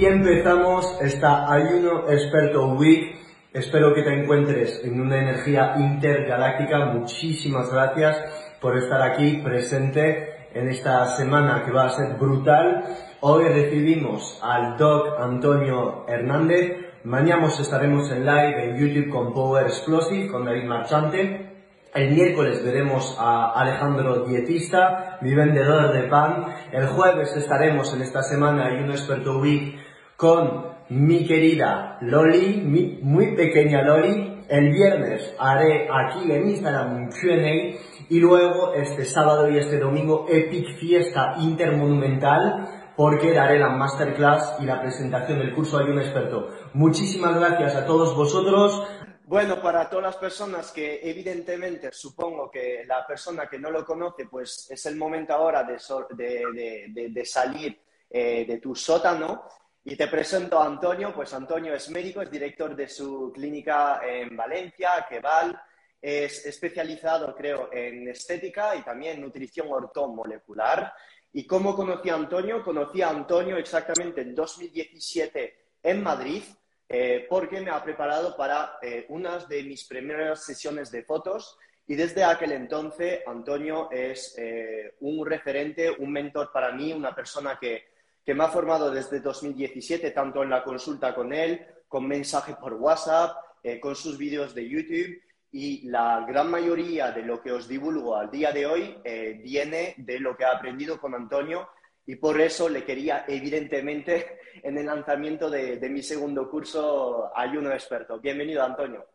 Y empezamos esta Ayuno Experto Week. Espero que te encuentres en una energía intergaláctica. Muchísimas gracias por estar aquí presente en esta semana que va a ser brutal. Hoy recibimos al Doc Antonio Hernández. Mañana estaremos en live en YouTube con Power Explosive, con David Marchante. El miércoles veremos a Alejandro Dietista, mi vendedor de pan. El jueves estaremos en esta semana en un experto week con mi querida Loli, mi muy pequeña Loli. El viernes haré aquí en Instagram un Q&A y luego este sábado y este domingo Epic Fiesta Intermonumental porque daré la masterclass y la presentación del curso Hay un experto. Muchísimas gracias a todos vosotros. Bueno, para todas las personas que evidentemente supongo que la persona que no lo conoce, pues es el momento ahora de, de, de, de salir eh, de tu sótano. Y te presento a Antonio, pues Antonio es médico, es director de su clínica en Valencia, Queval, es especializado, creo, en estética y también nutrición ortomolecular. ¿Y cómo conocí a Antonio? Conocí a Antonio exactamente en 2017 en Madrid, eh, porque me ha preparado para eh, unas de mis primeras sesiones de fotos y desde aquel entonces Antonio es eh, un referente, un mentor para mí, una persona que, que, me ha formado desde 2017, tanto en la consulta con él, con mensaje por WhatsApp, con sus vídeos de YouTube y la gran mayoría de lo que os divulgo al día de hoy viene de lo que he aprendido con Antonio y por eso le quería, evidentemente, en el lanzamiento de, mi segundo curso, Ayuno Experto. Bienvenido, Antonio.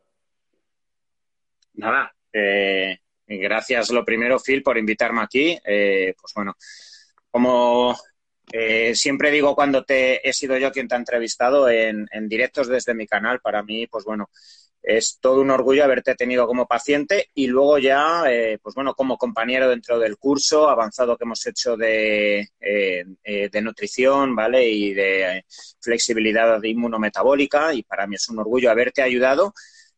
Nada, eh, gracias lo primero, Phil, por invitarme aquí. Eh, pues bueno, como eh, siempre digo cuando te he sido yo quien te ha entrevistado en, en directos desde mi canal, para mí, pues bueno, es todo un orgullo haberte tenido como paciente y luego ya, eh, pues bueno, como compañero dentro del curso avanzado que hemos hecho de, eh, de nutrición, ¿vale? Y de flexibilidad inmunometabólica y para mí es un orgullo haberte ayudado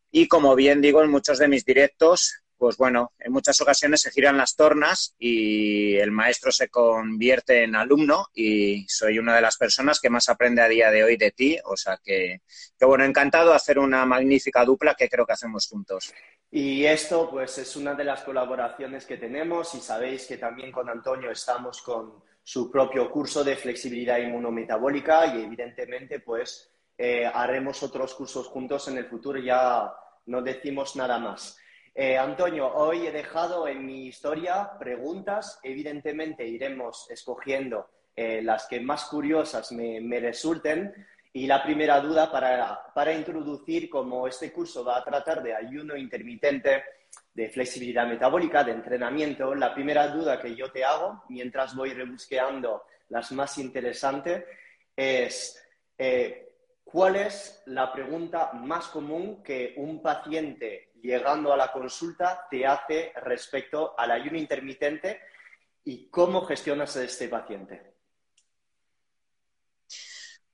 y como bien digo en muchos de mis directos, pues bueno, en muchas ocasiones se giran las tornas y el maestro se convierte en alumno y soy una de las personas que más aprende a día de hoy de ti. O sea que, que bueno, encantado de hacer una magnífica dupla que creo que hacemos juntos. Y esto pues es una de las colaboraciones que tenemos y sabéis que también con Antonio estamos con su propio curso de flexibilidad inmunometabólica y evidentemente pues eh, haremos otros cursos juntos en el futuro, ya no decimos nada más. Eh, Antonio, hoy he dejado en mi historia preguntas. Evidentemente iremos escogiendo eh, las que más curiosas me, resulten. Y la primera duda para, introducir, como este curso va a tratar de ayuno intermitente, de flexibilidad metabólica, de entrenamiento, la primera duda que yo te hago mientras voy rebusqueando las más interesantes es eh, ¿cuál es la pregunta más común que un paciente llegando a la consulta te hace respecto al ayuno intermitente y cómo gestionas a este paciente?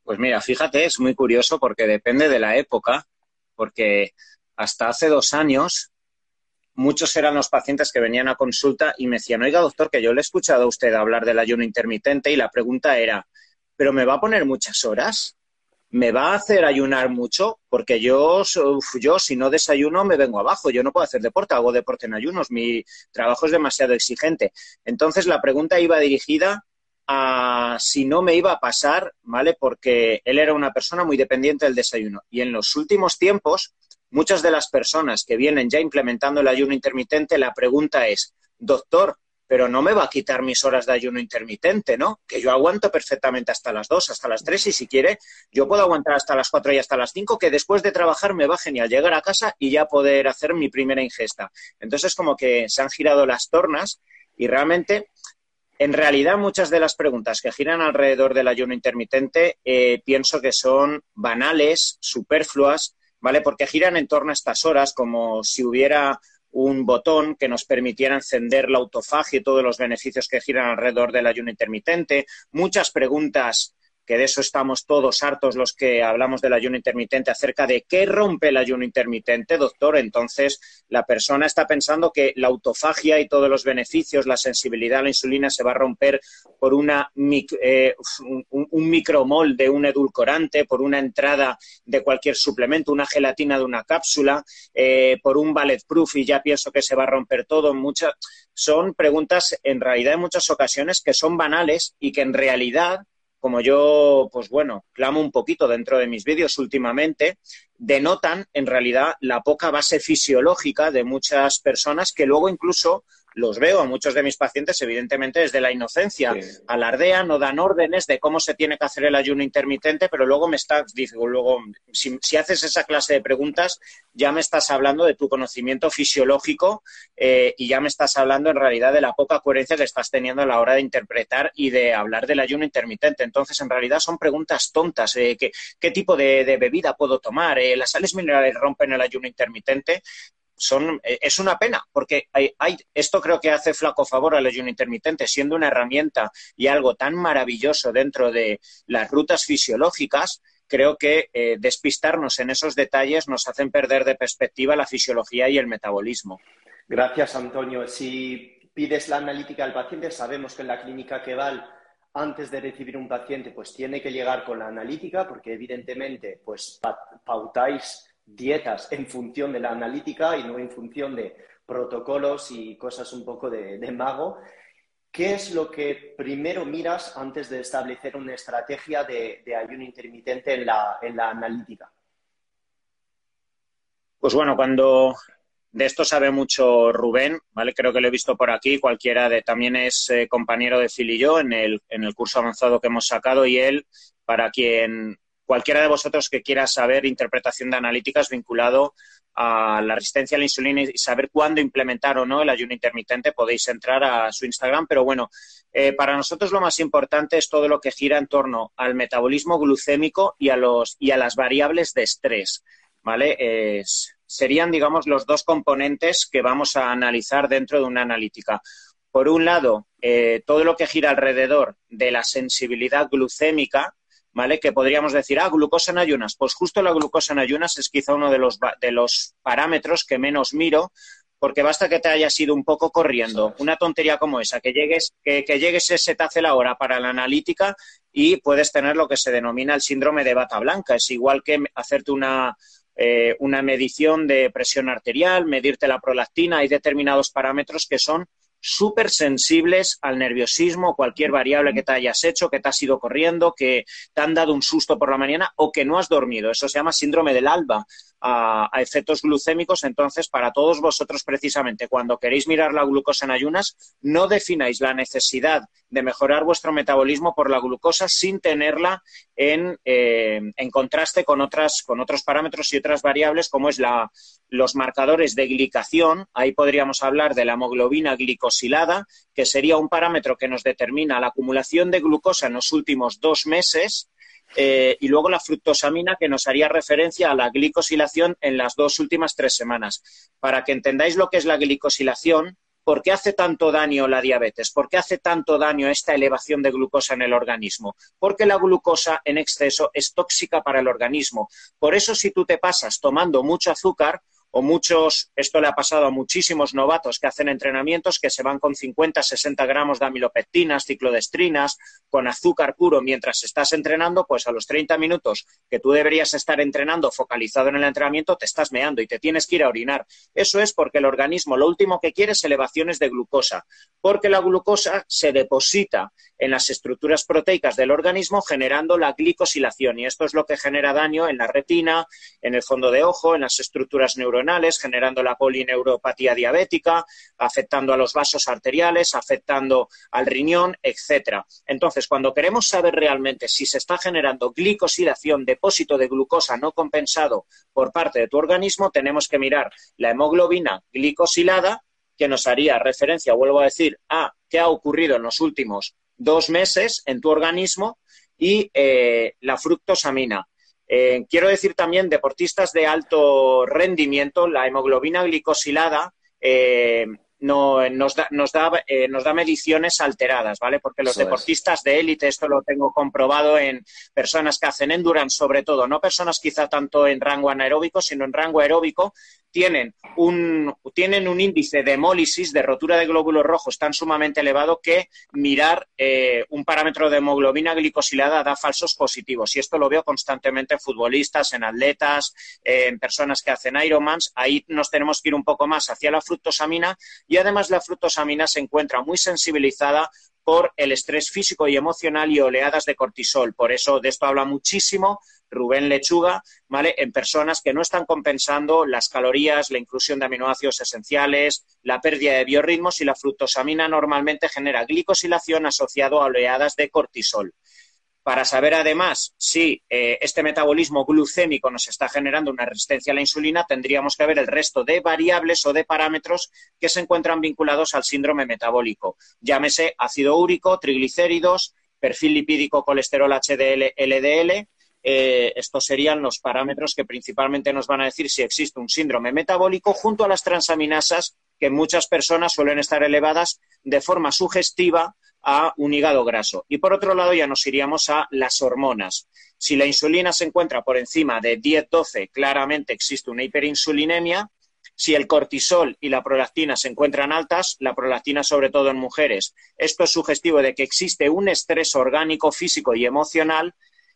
Pues mira, fíjate, es muy curioso porque depende de la época, porque hasta hace dos años muchos eran los pacientes que venían a consulta y me decían, oiga doctor, que yo le he escuchado a usted hablar del ayuno intermitente y la pregunta era, ¿pero me va a poner muchas horas? Me va a hacer ayunar mucho porque yo, yo si no desayuno me vengo abajo, yo no puedo hacer deporte, hago deporte en ayunos, mi trabajo es demasiado exigente. Entonces la pregunta iba dirigida a si no me iba a pasar, ¿vale? Porque él era una persona muy dependiente del desayuno. Y en los últimos tiempos, muchas de las personas que vienen ya implementando el ayuno intermitente, la pregunta es, doctor, pero no me va a quitar mis horas de ayuno intermitente, ¿no? Que yo aguanto perfectamente hasta las 2, hasta las 3 y si quiere, yo puedo aguantar hasta las 4 y hasta las 5, que después de trabajar me va genial llegar a casa y ya poder hacer mi primera ingesta. Entonces, como que se han girado las tornas y realmente En realidad, muchas de las preguntas que giran alrededor del ayuno intermitente eh, pienso que son banales, superfluas, ¿vale? Porque giran en torno a estas horas como si hubiera un botón que nos permitiera encender la autofagia y todos los beneficios que giran alrededor del ayuno intermitente. Muchas preguntas que de eso estamos todos hartos los que hablamos del ayuno intermitente, acerca de qué rompe el ayuno intermitente, doctor. Entonces, la persona está pensando que la autofagia y todos los beneficios, la sensibilidad a la insulina se va a romper por una, eh, un, micromol de un edulcorante, por una entrada de cualquier suplemento, una gelatina de una cápsula, eh, por un bulletproof y ya pienso que se va a romper todo. Muchas, son preguntas, en realidad, en muchas ocasiones que son banales y que en realidad como yo, pues bueno, clamo un poquito dentro de mis vídeos últimamente, denotan en realidad la poca base fisiológica de muchas personas que luego incluso los veo a muchos de mis pacientes, evidentemente, desde la inocencia. Alardean o dan órdenes de cómo se tiene que hacer el ayuno intermitente, pero luego me estás, digo, luego, si, haces esa clase de preguntas, ya me estás hablando de tu conocimiento fisiológico eh, y ya me estás hablando en realidad de la poca coherencia que estás teniendo a la hora de interpretar y de hablar del ayuno intermitente. Entonces, en realidad son preguntas tontas. Eh, ¿qué, tipo de, bebida puedo tomar? Eh, ¿Las sales minerales rompen el ayuno intermitente? Eh, es una pena, porque esto creo que hace flaco favor al ayuno intermitente, siendo una herramienta y algo tan maravilloso dentro de las rutas fisiológicas, creo que eh, despistarnos en esos detalles nos hacen perder de perspectiva la fisiología y el metabolismo. Gracias, Antonio. Si pides la analítica al paciente, sabemos que en la clínica que va antes de recibir un paciente, pues tiene que llegar con la analítica, porque evidentemente, pues pautáis dietas en función de la analítica y no en función de protocolos y cosas un poco de, mago. ¿Qué es lo que primero miras antes de establecer una estrategia de, ayuno intermitente en la, analítica? Pues bueno, cuando de esto sabe mucho Rubén, ¿vale? Creo que lo he visto por aquí, cualquiera de, también es eh, compañero de Phil y yo en el, en el curso avanzado que hemos sacado y él, para quien cualquiera de vosotros que quiera saber interpretación de analíticas vinculado a la resistencia a la insulina y saber cuándo implementar o no el ayuno intermitente, podéis entrar a su Instagram. Pero bueno, eh, para nosotros lo más importante es todo lo que gira en torno al metabolismo glucémico y a, los, y a las variables de estrés. ¿Vale? serían, digamos, los dos componentes que vamos a analizar dentro de una analítica. Por un lado, eh, todo lo que gira alrededor de la sensibilidad glucémica, ¿vale? Que podríamos decir, ah, glucosa en ayunas. Pues justo la glucosa en ayunas es quizá uno de los, de los parámetros que menos miro, porque basta que te hayas ido un poco corriendo, una tontería como esa, que llegues, que, que llegues ese te hace la hora para la analítica y puedes tener lo que se denomina el síndrome de bata blanca. Es igual que hacerte una, eh, una medición de presión arterial, medirte la prolactina, hay determinados parámetros que son súper sensibles al nerviosismo, cualquier variable que te hayas hecho, que te has ido corriendo, que te han dado un susto por la mañana o que no has dormido. Eso se llama síndrome del alba a, efectos glucémicos. Entonces, para todos vosotros, precisamente, cuando queréis mirar la glucosa en ayunas, no defináis la necesidad de mejorar vuestro metabolismo por la glucosa sin tenerla en, eh, en contraste con, otras, con otros parámetros y otras variables, como es la, los marcadores de glicación. Ahí podríamos hablar de la hemoglobina glicosilada, que sería un parámetro que nos determina la acumulación de glucosa en los últimos dos meses eh, y luego la fructosamina, que nos haría referencia a la glicosilación en las dos últimas tres semanas. Para que entendáis lo que es la glicosilación, ¿por qué hace tanto daño la diabetes? ¿Por qué hace tanto daño esta elevación de glucosa en el organismo? Porque la glucosa en exceso es tóxica para el organismo. Por eso, si tú te pasas tomando mucho azúcar, o muchos, esto le ha pasado a muchísimos novatos que hacen entrenamientos que se van con 50, 60 gramos de amilopectinas, ciclodestrinas, con azúcar puro mientras estás entrenando, pues a los 30 minutos que tú deberías estar entrenando focalizado en el entrenamiento, te estás meando y te tienes que ir a orinar. Eso es porque el organismo lo último que quiere es elevaciones de glucosa, porque la glucosa se deposita en las estructuras proteicas del organismo generando la glicosilación y esto es lo que genera daño en la retina, en el fondo de ojo, en las estructuras neuronales generando la polineuropatía diabética, afectando a los vasos arteriales, afectando al riñón, etcétera. Entonces, cuando queremos saber realmente si se está generando glicosilación, depósito de glucosa no compensado por parte de tu organismo, tenemos que mirar la hemoglobina glicosilada que nos haría referencia, vuelvo a decir, a qué ha ocurrido en los últimos dos meses en tu organismo y eh, la fructosamina. Eh, quiero decir también, deportistas de alto rendimiento, la hemoglobina glicosilada eh, no, nos, da, nos, da, eh, nos da mediciones alteradas, ¿vale? Porque los deportistas de élite, esto lo tengo comprobado en personas que hacen endurance, sobre todo, no personas quizá tanto en rango anaeróbico, sino en rango aeróbico, tienen un, tienen un índice de hemólisis, de rotura de glóbulos rojos tan sumamente elevado que mirar eh, un parámetro de hemoglobina glicosilada da falsos positivos. Y esto lo veo constantemente en futbolistas, en atletas, en personas que hacen Ironmans. Ahí nos tenemos que ir un poco más hacia la fructosamina y además la fructosamina se encuentra muy sensibilizada por el estrés físico y emocional y oleadas de cortisol. Por eso de esto habla muchísimo Rubén Lechuga, ¿vale? En personas que no están compensando las calorías, la inclusión de aminoácidos esenciales, la pérdida de biorritmos y la fructosamina normalmente genera glicosilación asociado a oleadas de cortisol. Para saber además si eh, este metabolismo glucémico nos está generando una resistencia a la insulina, tendríamos que ver el resto de variables o de parámetros que se encuentran vinculados al síndrome metabólico. Llámese ácido úrico, triglicéridos, perfil lipídico, colesterol HDL, LDL. Eh, estos serían los parámetros que principalmente nos van a decir si existe un síndrome metabólico junto a las transaminasas que en muchas personas suelen estar elevadas de forma sugestiva a un hígado graso. Y por otro lado ya nos iríamos a las hormonas. Si la insulina se encuentra por encima de 10-12, claramente existe una hiperinsulinemia. Si el cortisol y la prolactina se encuentran altas, la prolactina sobre todo en mujeres, esto es sugestivo de que existe un estrés orgánico, físico y emocional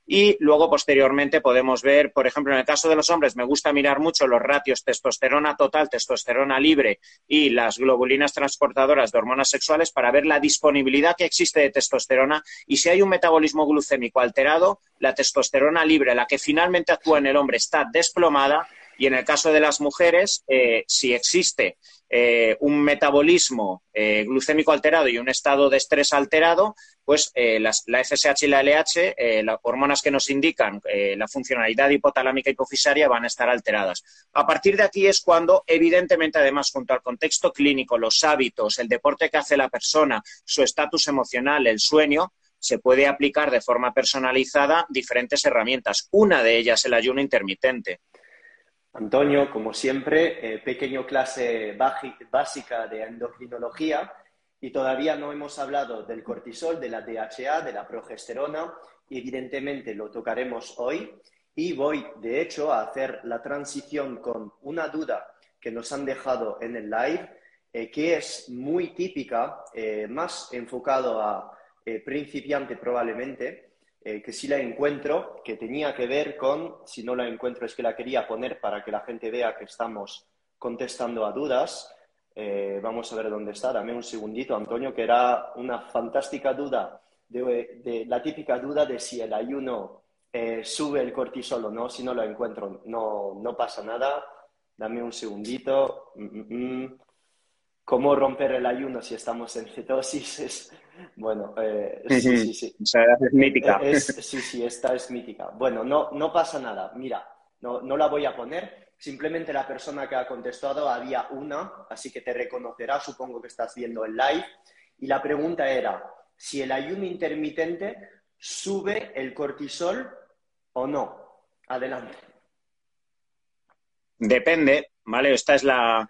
y luego, posteriormente, podemos ver, por ejemplo, en el caso de los hombres, me gusta mirar mucho los ratios testosterona total, testosterona libre y las globulinas transportadoras de hormonas sexuales para ver la disponibilidad que existe de testosterona. Y si hay un metabolismo glucémico alterado, la testosterona libre, la que finalmente actúa en el hombre, está desplomada. Y en el caso de las mujeres, eh, si existe eh, un metabolismo eh, glucémico alterado y un estado de estrés alterado, pues eh, la FSH y la LH, las hormonas que nos indican la funcionalidad hipotalámica hipofisaria, van a estar alteradas. A partir de aquí es cuando, evidentemente, además, junto al contexto clínico, los hábitos, el deporte que hace la persona, su estatus emocional, el sueño, se puede aplicar de forma personalizada diferentes herramientas. Una de ellas, el ayuno intermitente. Antonio, como siempre, eh, pequeño clase básica de endocrinología y todavía no hemos hablado del cortisol, de la DHA, de la progesterona. Evidentemente lo tocaremos hoy y voy, de hecho, a hacer la transición con una duda que nos han dejado en el live, eh, que es muy típica, eh, más enfocado a principiante probablemente, eh, que sí la encuentro, que tenía que ver con, si no la encuentro es que la quería poner para que la gente vea que estamos contestando a dudas. Eh, vamos a ver dónde está, dame un segundito, Antonio, que era una fantástica duda, de, la típica duda de si el ayuno eh, sube el cortisol o no, si no lo encuentro, no, no pasa nada. Dame un segundito. Mm, mm, mm cómo romper el ayuno si estamos en cetosis bueno, eh, sí, sí, sí. es mítica. sí, sí, esta es mítica. Bueno, no, no pasa nada. Mira, no, no la voy a poner. Simplemente la persona que ha contestado había una, así que te reconocerá, supongo que estás viendo el live. Y la pregunta era si el ayuno intermitente sube el cortisol o no. Adelante. Depende, ¿vale? Esta es la,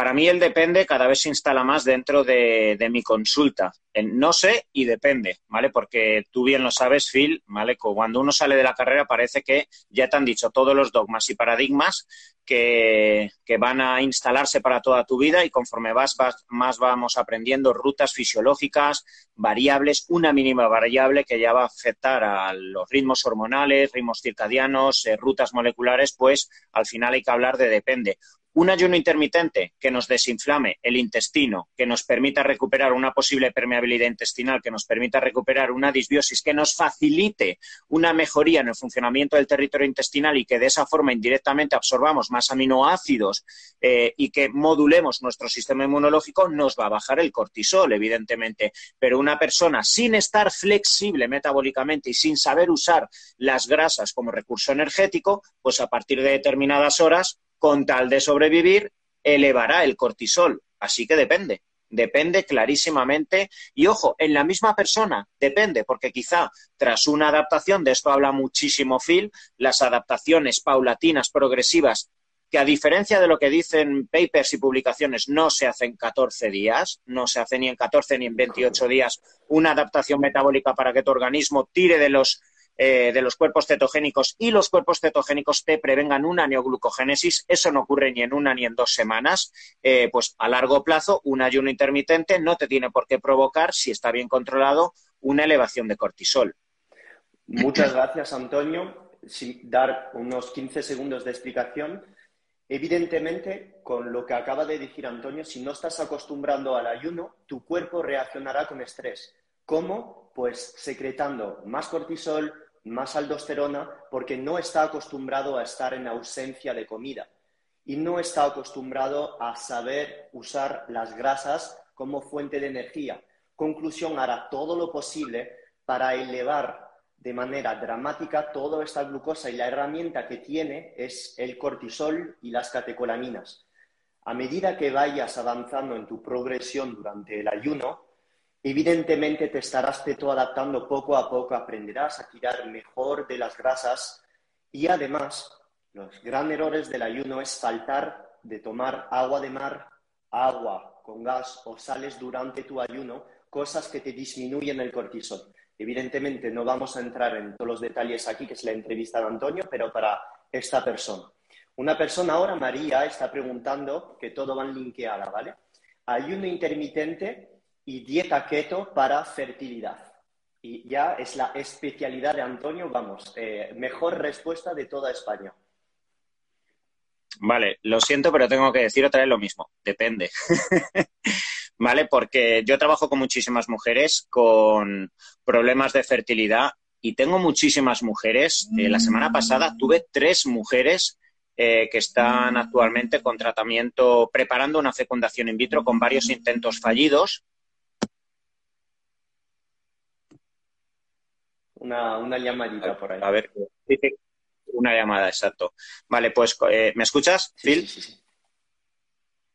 para mí el depende cada vez se instala más dentro de, mi consulta. no sé y depende, ¿vale? Porque tú bien lo sabes, Phil, ¿vale? Cuando uno sale de la carrera parece que ya te han dicho todos los dogmas y paradigmas que, van a instalarse para toda tu vida y conforme vas, más vamos aprendiendo rutas fisiológicas, variables, una mínima variable que ya va a afectar a los ritmos hormonales, ritmos circadianos, eh, rutas moleculares, pues al final hay que hablar de depende un ayuno intermitente que nos desinflame el intestino, que nos permita recuperar una posible permeabilidad intestinal, que nos permita recuperar una disbiosis, que nos facilite una mejoría en el funcionamiento del territorio intestinal y que de esa forma indirectamente absorbamos más aminoácidos eh, y que modulemos nuestro sistema inmunológico, nos va a bajar el cortisol, evidentemente. Pero una persona sin estar flexible metabólicamente y sin saber usar las grasas como recurso energético, pues a partir de determinadas horas con tal de sobrevivir, elevará el cortisol. Así que depende. Depende clarísimamente. Y ojo, en la misma persona, depende, porque quizá tras una adaptación, de esto habla muchísimo Phil, las adaptaciones paulatinas, progresivas, que a diferencia de lo que dicen papers y publicaciones, no se hacen 14 días, no se hace ni en 14 ni en 28 días una adaptación metabólica para que tu organismo tire de los eh, de los cuerpos cetogénicos y los cuerpos cetogénicos te prevengan una neoglucogénesis, eso no ocurre ni en una ni en dos semanas, eh, pues a largo plazo un ayuno intermitente no te tiene por qué provocar, si está bien controlado, una elevación de cortisol. Muchas gracias, Antonio. Sin dar unos 15 segundos de explicación. Evidentemente, con lo que acaba de decir Antonio, si no estás acostumbrando al ayuno, tu cuerpo reaccionará con estrés. ¿Cómo? Pues secretando más cortisol, más aldosterona porque no está acostumbrado a estar en ausencia de comida y no está acostumbrado a saber usar las grasas como fuente de energía. Conclusión, hará todo lo posible para elevar de manera dramática toda esta glucosa y la herramienta que tiene es el cortisol y las catecolaminas. A medida que vayas avanzando en tu progresión durante el ayuno, Evidentemente te estarás adaptando poco a poco, aprenderás a tirar mejor de las grasas y además los grandes errores del ayuno es faltar de tomar agua de mar, agua con gas o sales durante tu ayuno, cosas que te disminuyen el cortisol. Evidentemente no vamos a entrar en todos los detalles aquí, que es la entrevista de Antonio, pero para esta persona. Una persona ahora, María, está preguntando, que todo va linkeada, ¿vale? Ayuno intermitente y dieta keto para fertilidad. Y ya es la especialidad de Antonio, vamos, eh, mejor respuesta de toda España. Vale, lo siento, pero tengo que decir otra vez lo mismo. Depende. ¿Vale? Porque yo trabajo con muchísimas mujeres con problemas de fertilidad y tengo muchísimas mujeres. Eh, la semana pasada tuve tres mujeres eh, que están actualmente con tratamiento, preparando una fecundación in vitro con varios intentos fallidos una, llamadita por ahí. A ver, una llamada, exacto. Vale, pues, eh, ¿me escuchas, Phil? Sí, sí,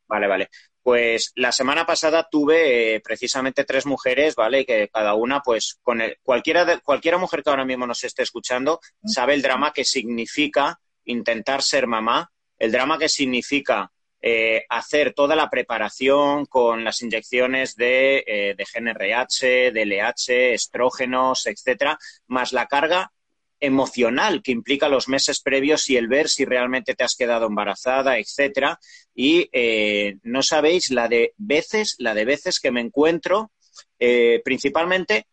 Vale, vale. Pues la semana pasada tuve eh, precisamente tres mujeres, ¿vale? Que cada una, pues, con el, cualquiera, de, cualquiera mujer que ahora mismo nos esté escuchando sabe el drama que significa intentar ser mamá, el drama que significa eh, hacer toda la preparación con las inyecciones de, eh, de GNRH, LH, estrógenos, etcétera, más la carga emocional que implica los meses previos y el ver si realmente te has quedado embarazada, etcétera. Y eh, no sabéis la de veces, la de veces que me encuentro, principalmente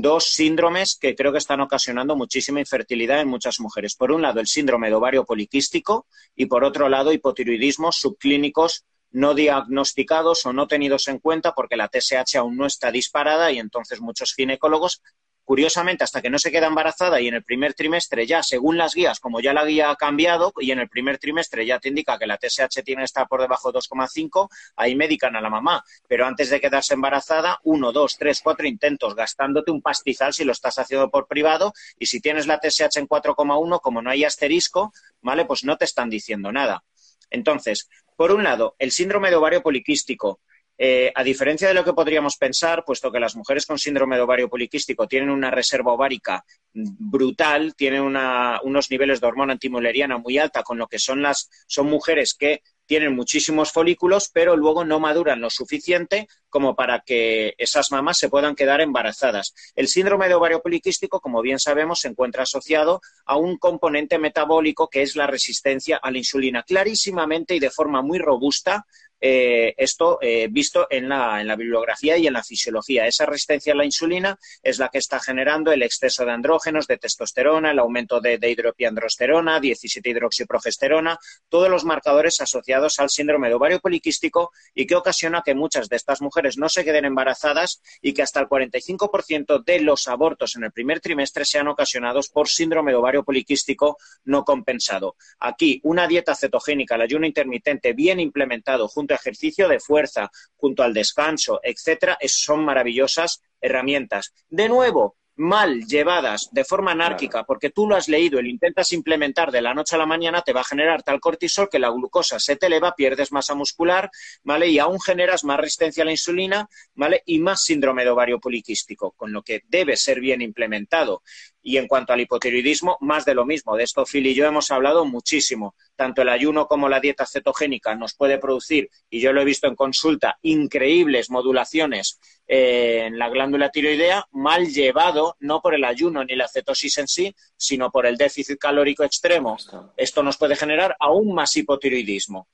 dos síndromes que creo que están ocasionando muchísima infertilidad en muchas mujeres. Por un lado, el síndrome de ovario poliquístico y por otro lado, hipotiroidismos subclínicos no diagnosticados o no tenidos en cuenta porque la TSH aún no está disparada y entonces muchos ginecólogos curiosamente, hasta que no se queda embarazada y en el primer trimestre ya, según las guías, como ya la guía ha cambiado y en el primer trimestre ya te indica que la TSH tiene que estar por debajo de 2,5, ahí medican a la mamá. Pero antes de quedarse embarazada, uno, dos, tres, cuatro intentos, gastándote un pastizal si lo estás haciendo por privado y si tienes la TSH en 4,1, como no hay asterisco, ¿vale? Pues no te están diciendo nada. Entonces, por un lado, el síndrome de ovario poliquístico, eh, a diferencia de lo que podríamos pensar, puesto que las mujeres con síndrome de ovario poliquístico tienen una reserva ovárica brutal, tienen unos niveles de hormona antimuleriana muy alta, con lo que son las son mujeres que tienen muchísimos folículos, pero luego no maduran lo suficiente como para que esas mamás se puedan quedar embarazadas. El síndrome de ovario poliquístico, como bien sabemos, se encuentra asociado a un componente metabólico que es la resistencia a la insulina. Clarísimamente y de forma muy robusta, eh, esto eh, visto en la, en la, bibliografía y en la fisiología. Esa resistencia a la insulina es la que está generando el exceso de andrógenos, de testosterona, el aumento de, de hidropiandrosterona, 17-hidroxiprogesterona, todos los marcadores asociados al síndrome de ovario poliquístico y que ocasiona que muchas de estas mujeres no se queden embarazadas y que hasta el 45% de los abortos en el primer trimestre sean ocasionados por síndrome de ovario poliquístico no compensado. Aquí, una dieta cetogénica, el ayuno intermitente bien implementado junto ejercicio de fuerza, junto al descanso, etcétera, son maravillosas herramientas. De nuevo, mal llevadas de forma anárquica, porque tú lo has leído y lo intentas implementar de la noche a la mañana, te va a generar tal cortisol que la glucosa se te eleva, pierdes masa muscular, ¿vale? Y aún generas más resistencia a la insulina, ¿vale? Y más síndrome de ovario poliquístico, con lo que debe ser bien implementado. Y en cuanto al hipotiroidismo, más de lo mismo. De esto Phil y yo hemos hablado muchísimo. Tanto el ayuno como la dieta cetogénica nos puede producir, y yo lo he visto en consulta, increíbles modulaciones eh, en la glándula tiroidea, mal llevado no por el ayuno ni la cetosis en sí, sino por el déficit calórico extremo. Esto nos puede generar aún más hipotiroidismo.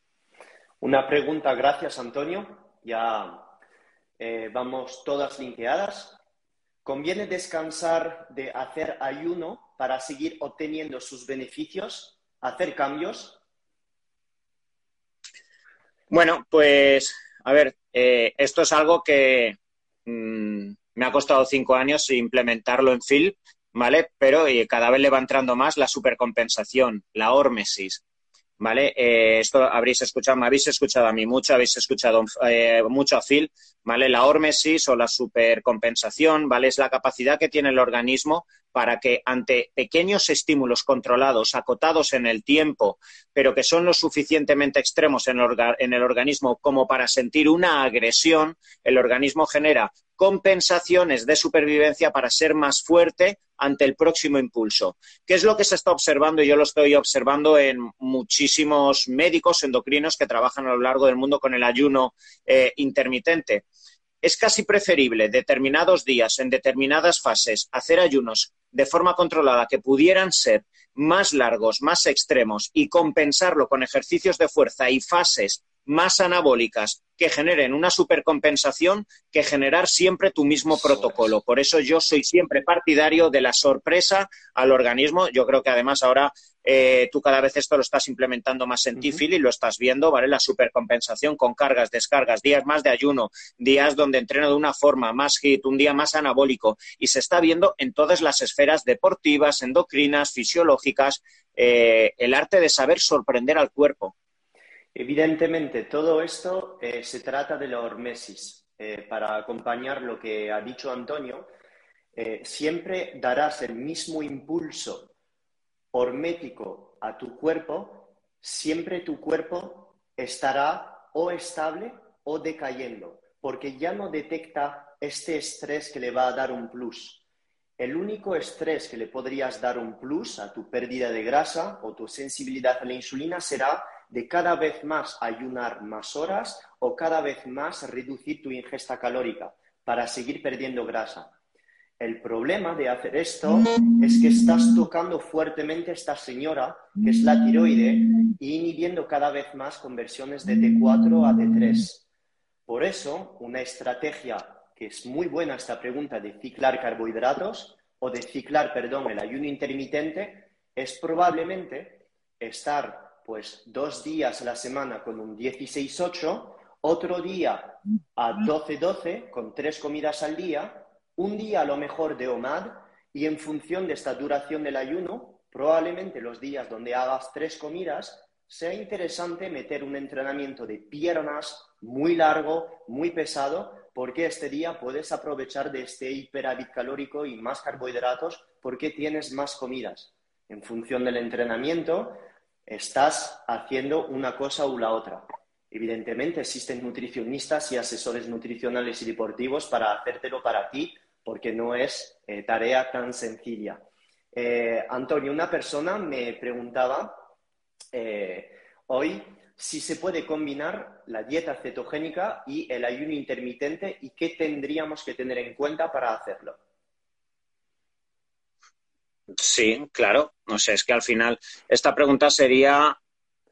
Una pregunta, gracias Antonio. Ya eh, vamos todas linkeadas. ¿Conviene descansar de hacer ayuno para seguir obteniendo sus beneficios, hacer cambios? Bueno, pues a ver, eh, esto es algo que mm, me ha costado cinco años implementarlo en FIL, ¿vale? Pero eh, cada vez le va entrando más la supercompensación, la hormesis, ¿vale? Eh, esto habréis escuchado, me habéis escuchado a mí mucho, habéis escuchado eh, mucho a Phil, ¿vale? La hormesis o la supercompensación, ¿vale? Es la capacidad que tiene el organismo para que ante pequeños estímulos controlados, acotados en el tiempo, pero que son lo suficientemente extremos en el organismo como para sentir una agresión, el organismo genera compensaciones de supervivencia para ser más fuerte ante el próximo impulso. ¿Qué es lo que se está observando? Yo lo estoy observando en muchísimos médicos endocrinos que trabajan a lo largo del mundo con el ayuno eh, intermitente. Es casi preferible determinados días, en determinadas fases, hacer ayunos de forma controlada que pudieran ser más largos, más extremos y compensarlo con ejercicios de fuerza y fases más anabólicas que generen una supercompensación que generar siempre tu mismo protocolo. Por eso yo soy siempre partidario de la sorpresa al organismo. Yo creo que además ahora eh, tú cada vez esto lo estás implementando más en ti, Phil, y lo estás viendo, ¿vale? La supercompensación con cargas, descargas, días más de ayuno, días donde entreno de una forma, más hit, un día más anabólico, y se está viendo en todas las esferas deportivas, endocrinas, fisiológicas, eh, el arte de saber sorprender al cuerpo. Evidentemente, todo esto eh, se trata de la hormesis. Eh, para acompañar lo que ha dicho Antonio, eh, siempre darás el mismo impulso hormético a tu cuerpo, siempre tu cuerpo estará o estable o decayendo, porque ya no detecta este estrés que le va a dar un plus. El único estrés que le podrías dar un plus a tu pérdida de grasa o tu sensibilidad a la insulina será de cada vez más ayunar más horas o cada vez más reducir tu ingesta calórica para seguir perdiendo grasa. El problema de hacer esto es que estás tocando fuertemente a esta señora, que es la tiroide, y inhibiendo cada vez más conversiones de T4 a T3. Por eso, una estrategia que es muy buena esta pregunta de ciclar carbohidratos o de ciclar, perdón, el ayuno intermitente, es probablemente estar pues dos días a la semana con un 16-8, otro día a 12-12 con tres comidas al día, un día a lo mejor de OMAD y en función de esta duración del ayuno, probablemente los días donde hagas tres comidas, sea interesante meter un entrenamiento de piernas muy largo, muy pesado, porque este día puedes aprovechar de este hiperávit calórico y más carbohidratos porque tienes más comidas. En función del entrenamiento, estás haciendo una cosa u la otra. Evidentemente existen nutricionistas y asesores nutricionales y deportivos para hacértelo para ti, porque no es eh, tarea tan sencilla. Eh, Antonio, una persona me preguntaba eh, hoy si se puede combinar la dieta cetogénica y el ayuno intermitente y qué tendríamos que tener en cuenta para hacerlo. Sí, claro. No sé, es que al final esta pregunta sería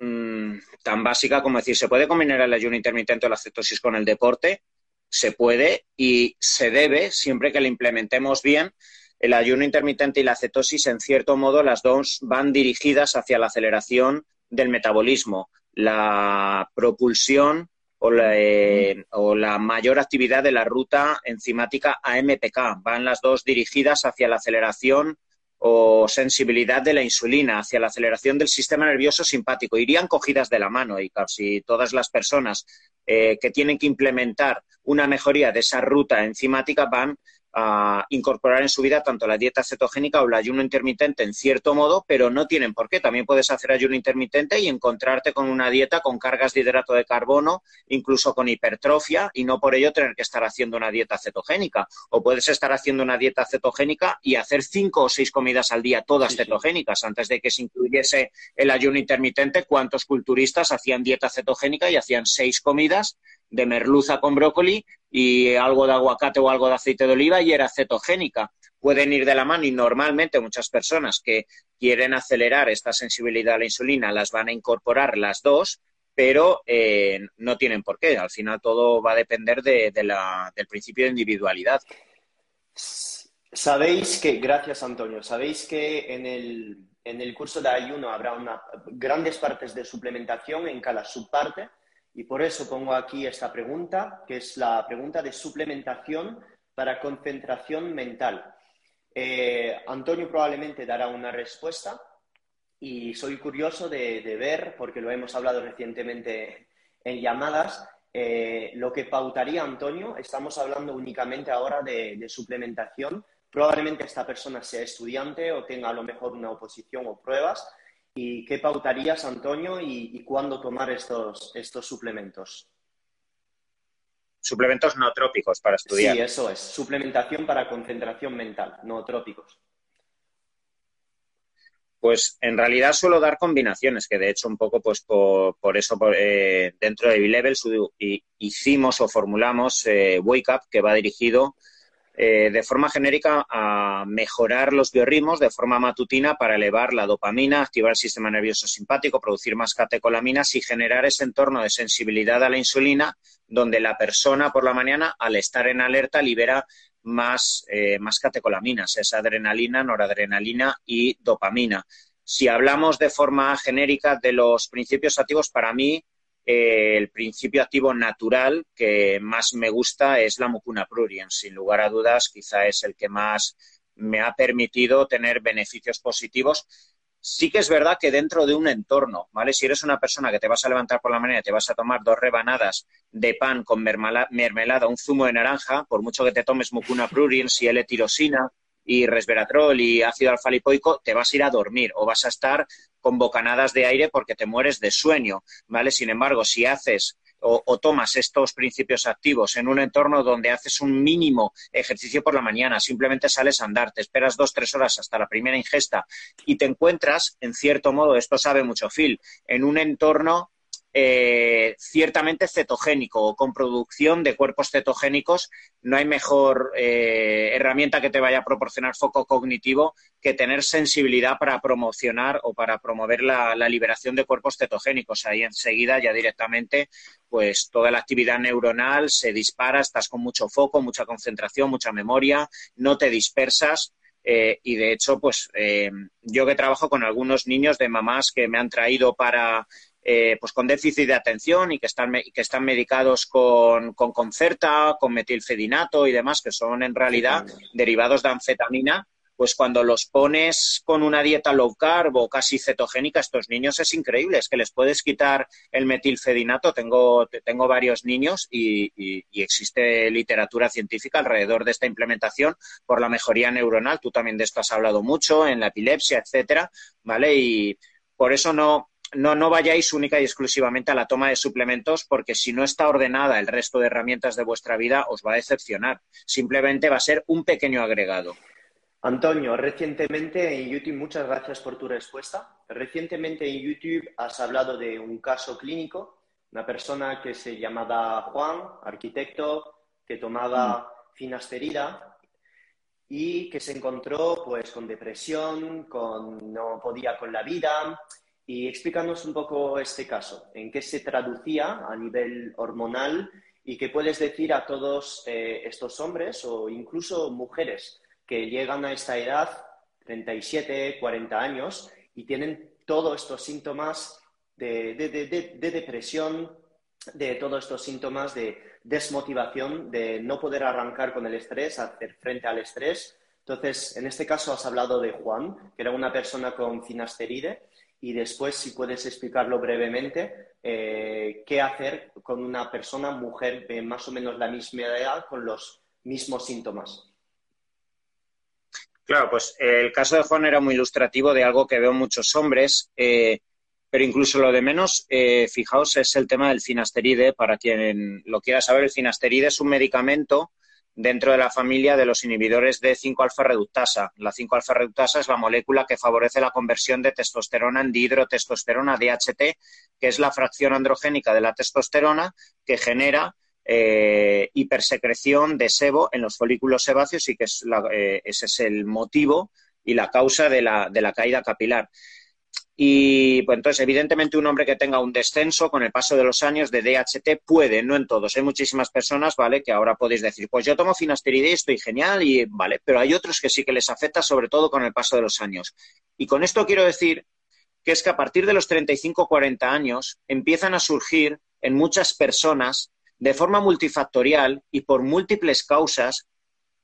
mm, tan básica como decir, ¿se puede combinar el ayuno intermitente o la cetosis con el deporte? Se puede y se debe siempre que lo implementemos bien. El ayuno intermitente y la cetosis, en cierto modo, las dos van dirigidas hacia la aceleración del metabolismo, la propulsión o eh, o la, mayor actividad de la ruta enzimática AMPK. Van las dos dirigidas hacia la aceleración o sensibilidad de la insulina hacia la aceleración del sistema nervioso simpático. Irían cogidas de la mano y casi todas las personas eh, que tienen que implementar una mejoría de esa ruta enzimática van a incorporar en su vida tanto la dieta cetogénica o el ayuno intermitente en cierto modo, pero no tienen por qué. También puedes hacer ayuno intermitente y encontrarte con una dieta con cargas de hidrato de carbono, incluso con hipertrofia, y no por ello tener que estar haciendo una dieta cetogénica. O puedes estar haciendo una dieta cetogénica y hacer cinco o seis comidas al día, todas cetogénicas, antes de que se incluyese el ayuno intermitente. ¿Cuántos culturistas hacían dieta cetogénica y hacían seis comidas de merluza con brócoli y algo de aguacate o algo de aceite de oliva y era cetogénica. Pueden ir de la mano y normalmente muchas personas que quieren acelerar esta sensibilidad a la insulina las van a incorporar las dos, pero eh, no tienen por qué. Al final todo va a depender de, del principio de individualidad. Sabéis que, gracias Antonio, sabéis que en el, en el curso de ayuno habrá una, grandes partes de suplementación en cada subparte y por eso pongo aquí esta pregunta, que es la pregunta de suplementación para concentración mental. Eh, Antonio probablemente dará una respuesta y soy curioso de, ver, porque lo hemos hablado recientemente en llamadas, eh, lo que pautaría Antonio. Estamos hablando únicamente ahora de, de suplementación. Probablemente esta persona sea estudiante o tenga a lo mejor una oposición o pruebas ¿Y qué pautarías, Antonio, y, cuándo tomar estos, estos suplementos? Suplementos no trópicos para estudiar. Sí, eso es. Suplementación para concentración mental, no trópicos. Pues en realidad suelo dar combinaciones, que de hecho un poco pues por, eso eh, dentro de B-Level hicimos o formulamos eh, Wake Up, que va dirigido eh, de forma genérica a mejorar los biorritmos de forma matutina para elevar la dopamina, activar el sistema nervioso simpático, producir más catecolaminas y generar ese entorno de sensibilidad a la insulina donde la persona por la mañana, al estar en alerta, libera más, eh, más catecolaminas, esa adrenalina, noradrenalina y dopamina. Si hablamos de forma genérica de los principios activos, para mí eh, el principio activo natural que más me gusta es la mucuna pruriens. Sin lugar a dudas, quizá es el que más me ha permitido tener beneficios positivos. Sí que es verdad que dentro de un entorno, ¿vale? Si eres una persona que te vas a levantar por la mañana y te vas a tomar dos rebanadas de pan con mermelada, un zumo de naranja, por mucho que te tomes mucuna pruriens y L-tirosina, y resveratrol y ácido alfa-lipoico, te vas a ir a dormir o vas a estar con bocanadas de aire porque te mueres de sueño, ¿vale? Sin embargo, si haces o, tomas estos principios activos en un entorno donde haces un mínimo ejercicio por la mañana, simplemente sales a andar, te esperas dos, tres horas hasta la primera ingesta y te encuentras, en cierto modo, esto sabe mucho Phil, en un entorno eh, ciertamente cetogénico o con producción de cuerpos cetogénicos, no hay mejor eh, herramienta que te vaya a proporcionar foco cognitivo que tener sensibilidad para promocionar o para promover la, liberación de cuerpos cetogénicos. Ahí enseguida ya directamente, pues toda la actividad neuronal se dispara, estás con mucho foco, mucha concentración, mucha memoria, no te dispersas. Eh, y de hecho, pues yo que trabajo con algunos niños de mamás que me han traído para eh, pues con déficit de atención y que están, que están medicados con, con Concerta, con metilfedinato y demás, que son en realidad derivados de anfetamina, pues cuando los pones con una dieta low carb o casi cetogénica, estos niños es increíble, es que les puedes quitar el metilfedinato. Tengo, tengo varios niños y, y, existe literatura científica alrededor de esta implementación por la mejoría neuronal. Tú también de esto has hablado mucho, en la epilepsia, etcétera, ¿vale? Y por eso no, no, no vayáis única y exclusivamente a la toma de suplementos porque si no está ordenada el resto de herramientas de vuestra vida os va a decepcionar. Simplemente va a ser un pequeño agregado. Antonio, recientemente en YouTube, muchas gracias por tu respuesta. Recientemente en YouTube has hablado de un caso clínico, una persona que se llamaba Juan, arquitecto, que tomaba mm. finasterida y que se encontró pues con depresión, con no podía con la vida y explícanos un poco este caso, en qué se traducía a nivel hormonal y qué puedes decir a todos eh, estos hombres o incluso mujeres que llegan a esta edad, 37, 40 años, y tienen todos estos síntomas de, de depresión, de todos estos síntomas de desmotivación, de no poder arrancar con el estrés, hacer frente al estrés. Entonces, en este caso has hablado de Juan, que era una persona con finasteride, y después, si puedes explicarlo brevemente, eh, qué hacer con una persona, mujer de más o menos la misma edad, con los mismos síntomas. Claro, pues eh, el caso de Juan era muy ilustrativo de algo que veo muchos hombres, eh, pero incluso lo de menos, fijaos, es el tema del finasteride. Para quien lo quiera saber, el finasteride es un medicamento dentro de la familia de los inhibidores de 5-alfa reductasa. La 5-alfa reductasa es la molécula que favorece la conversión de testosterona en dihidrotestosterona, DHT, que es la fracción androgénica de la testosterona que genera eh, hipersecreción de sebo en los folículos sebáceos y que es eh, ese es el motivo y la causa de la, de la caída capilar. Y pues entonces, evidentemente, un hombre que tenga un descenso con el paso de los años de DHT puede, no en todos. Hay muchísimas personas, ¿vale? Que ahora podéis decir, pues yo tomo finasteride y estoy genial, y vale, pero hay otros que sí que les afecta, sobre todo con el paso de los años. Y con esto quiero decir que es que a partir de los 35 40 años empiezan a surgir en muchas personas de forma multifactorial y por múltiples causas,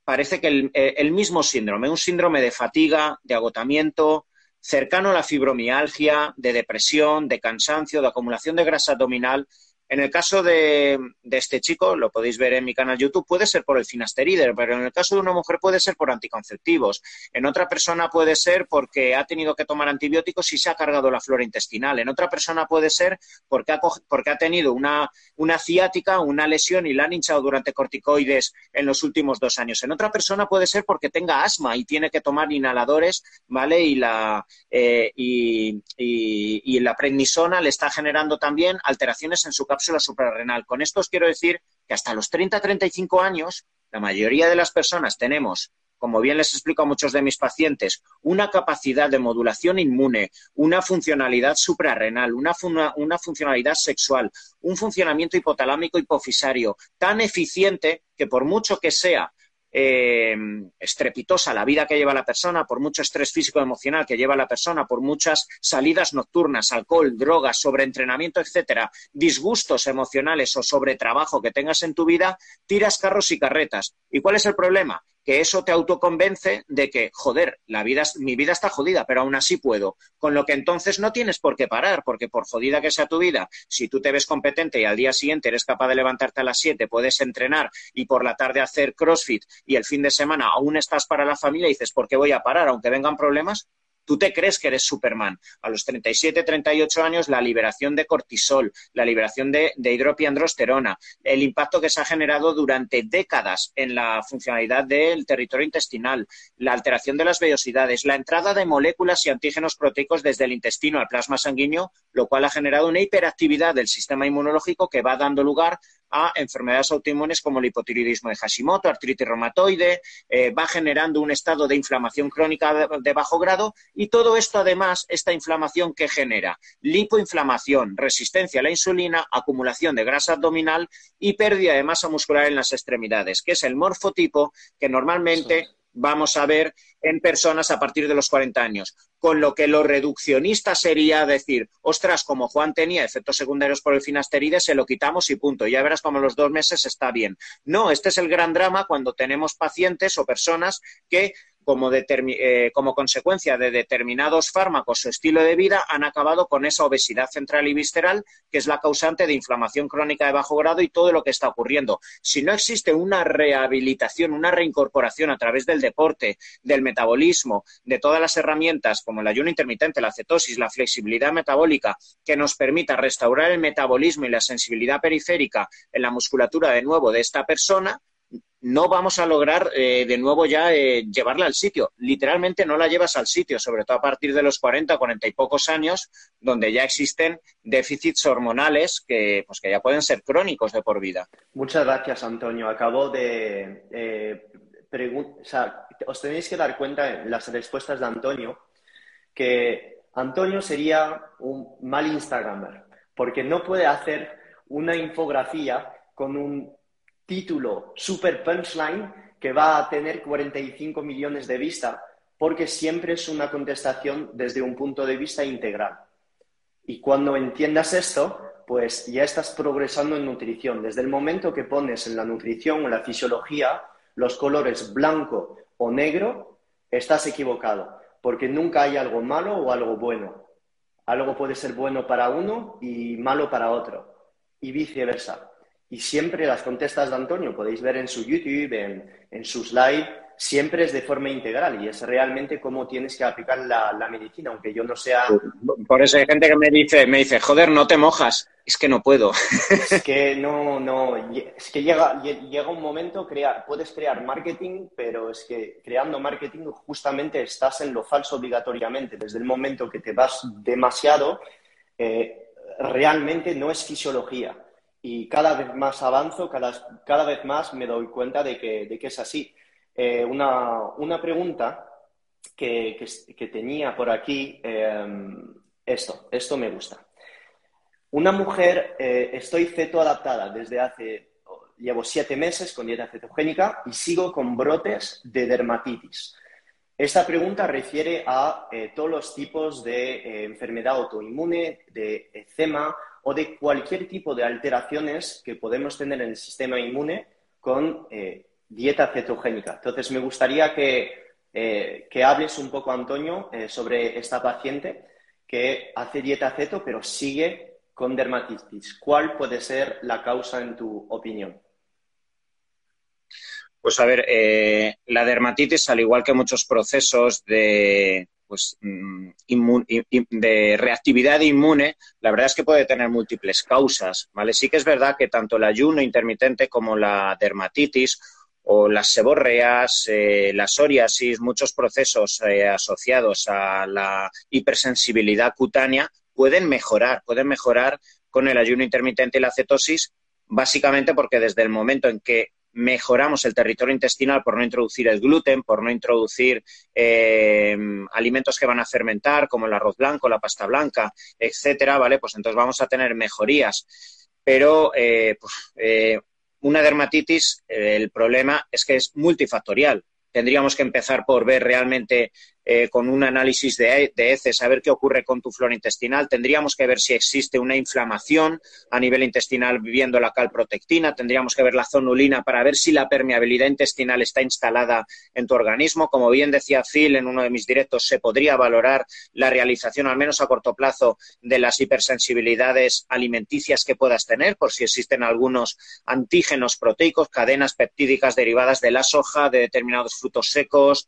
parece que el, eh, el, mismo síndrome, un síndrome de fatiga, de agotamiento, cercano a la fibromialgia, de depresión, de cansancio, de acumulación de grasa abdominal, en el caso de, este chico, lo podéis ver en mi canal YouTube, puede ser por el finasteride, pero en el caso de una mujer puede ser por anticonceptivos. En otra persona puede ser porque ha tenido que tomar antibióticos y se ha cargado la flora intestinal. En otra persona puede ser porque ha, porque ha tenido una, ciática, una lesión y la han hinchado durante corticoides en los últimos dos años. En otra persona puede ser porque tenga asma y tiene que tomar inhaladores, ¿vale? Y la, eh, y la prednisona le está generando también alteraciones en su cápsula la suprarrenal. Con esto os quiero decir que hasta los 30-35 años, la mayoría de las personas tenemos, como bien les explico a muchos de mis pacientes, una capacidad de modulación inmune, una funcionalidad suprarrenal, una, una funcionalidad sexual, un funcionamiento hipotalámico hipofisario tan eficiente que por mucho que sea eh, estrepitosa la vida que lleva la persona, por mucho estrés físico y emocional que lleva la persona, por muchas salidas nocturnas, alcohol, drogas, sobreentrenamiento, etcétera, disgustos emocionales o sobretrabajo que tengas en tu vida, tiras carros y carretas. ¿Y cuál es el problema? Que eso te autoconvence de que, joder, la vida, mi vida está jodida, pero aún así puedo. Con lo que entonces no tienes por qué parar, porque por jodida que sea tu vida, si tú te ves competente y al día siguiente eres capaz de levantarte a las 7, puedes entrenar y por la tarde hacer CrossFit y el fin de semana aún estás para la familia y dices, ¿por qué voy a parar? Aunque vengan problemas, Tú te crees que eres Superman. A los 37, 38 años, la liberación de cortisol, la liberación de, de hidropiandrosterona, el impacto que se ha generado durante décadas en la funcionalidad del territorio intestinal, la alteración de las vellosidades, la entrada de moléculas y antígenos proteicos desde el intestino al plasma sanguíneo, lo cual ha generado una hiperactividad del sistema inmunológico que va dando lugar a enfermedades autoinmunes como el hipotiroidismo de Hashimoto, artritis reumatoide, eh, va generando un estado de inflamación crónica de, bajo grado y todo esto además, esta inflamación que genera lipoinflamación, resistencia a la insulina, acumulación de grasa abdominal y pérdida de masa muscular en las extremidades, que es el morfotipo que normalmente vamos a ver en personas a partir de los 40 años. Con lo que lo reduccionista sería decir, ostras, como Juan tenía efectos secundarios por el finasteride, se lo quitamos y punto. Ya verás como los dos meses está bien. No, este es el gran drama cuando tenemos pacientes o personas que como, eh, como, consecuencia de determinados fármacos o estilo de vida, han acabado con esa obesidad central y visceral, que es la causante de inflamación crónica de bajo grado y todo lo que está ocurriendo. Si no existe una rehabilitación, una reincorporación a través del deporte, del metabolismo, de todas las herramientas como el ayuno intermitente, la cetosis, la flexibilidad metabólica, que nos permita restaurar el metabolismo y la sensibilidad periférica en la musculatura de nuevo de esta persona, no vamos a lograr eh, de nuevo ya eh, llevarla al sitio. Literalmente no la llevas al sitio, sobre todo a partir de los 40, 40 y pocos años, donde ya existen déficits hormonales que, pues, que ya pueden ser crónicos de por vida. Muchas gracias, Antonio. Acabo de eh, os tenéis que dar cuenta en las respuestas de Antonio que Antonio sería un mal Instagramer, porque no puede hacer una infografía con un título super punchline que va a tener 45 millones de vistas, porque siempre es una contestación desde un punto de vista integral. Y cuando entiendas esto, pues ya estás progresando en nutrición. Desde el momento que pones en la nutrición o la fisiología los colores blanco o negro, estás equivocado, porque nunca hay algo malo o algo bueno. Algo puede ser bueno para uno y malo para otro, y viceversa. Y siempre las contestas de Antonio, podéis ver en su YouTube, en, sus live, siempre es de forma integral y es realmente cómo tienes que aplicar la, medicina, aunque yo no sea... Por eso hay gente que me dice, me dice, joder, no te mojas. Es que no puedo. Es que no, no, es que llega, llega un momento, crear, puedes crear marketing, pero es que creando marketing justamente estás en lo falso obligatoriamente. Desde el momento que te vas demasiado, eh, realmente no es fisiología. Y cada vez más avanzo, cada, cada vez más me doy cuenta de que, de que es así. Eh, una, pregunta que, tenía por aquí, em, esto, esto me gusta. Una mujer, eh, estoy feto adaptada desde hace, llevo siete meses con dieta cetogénica y sigo con brotes de dermatitis. Esta pregunta refiere a eh, todos los tipos de enfermedad autoinmune, de eczema o de cualquier tipo de alteraciones que podemos tener en el sistema inmune con dieta cetogénica. Entonces, me gustaría que, eh, hables un poco, Antonio, eh, sobre esta paciente que hace dieta ceto, pero sigue con dermatitis. ¿Cuál puede ser la causa en tu opinión? Pues a ver, eh, la dermatitis, al igual que muchos procesos de, pues, mm, de reactividad inmune, la verdad es que puede tener múltiples causas, ¿vale? Sí que es verdad que tanto el ayuno intermitente como la dermatitis o las seborreas, eh, la psoriasis, muchos procesos eh, asociados a la hipersensibilidad cutánea pueden mejorar, pueden mejorar con el ayuno intermitente y la cetosis, básicamente porque desde el momento en que mejoramos el territorio intestinal por no introducir el gluten, por no introducir eh, alimentos que van a fermentar, como el arroz blanco, la pasta blanca, etcétera, ¿vale? Pues entonces vamos a tener mejorías. Pero pues, una dermatitis, eh, el problema es que es multifactorial. Tendríamos que empezar por ver realmente eh, con un análisis de, heces, a ver qué ocurre con tu flora intestinal. Tendríamos que ver si existe una inflamación a nivel intestinal viviendo la calprotectina. Tendríamos que ver la zonulina para ver si la permeabilidad intestinal está instalada en tu organismo. Como bien decía Phil en uno de mis directos, se podría valorar la realización, al menos a corto plazo, de las hipersensibilidades alimenticias que puedas tener, por si existen algunos antígenos proteicos, cadenas peptídicas derivadas de la soja, de determinados frutos secos,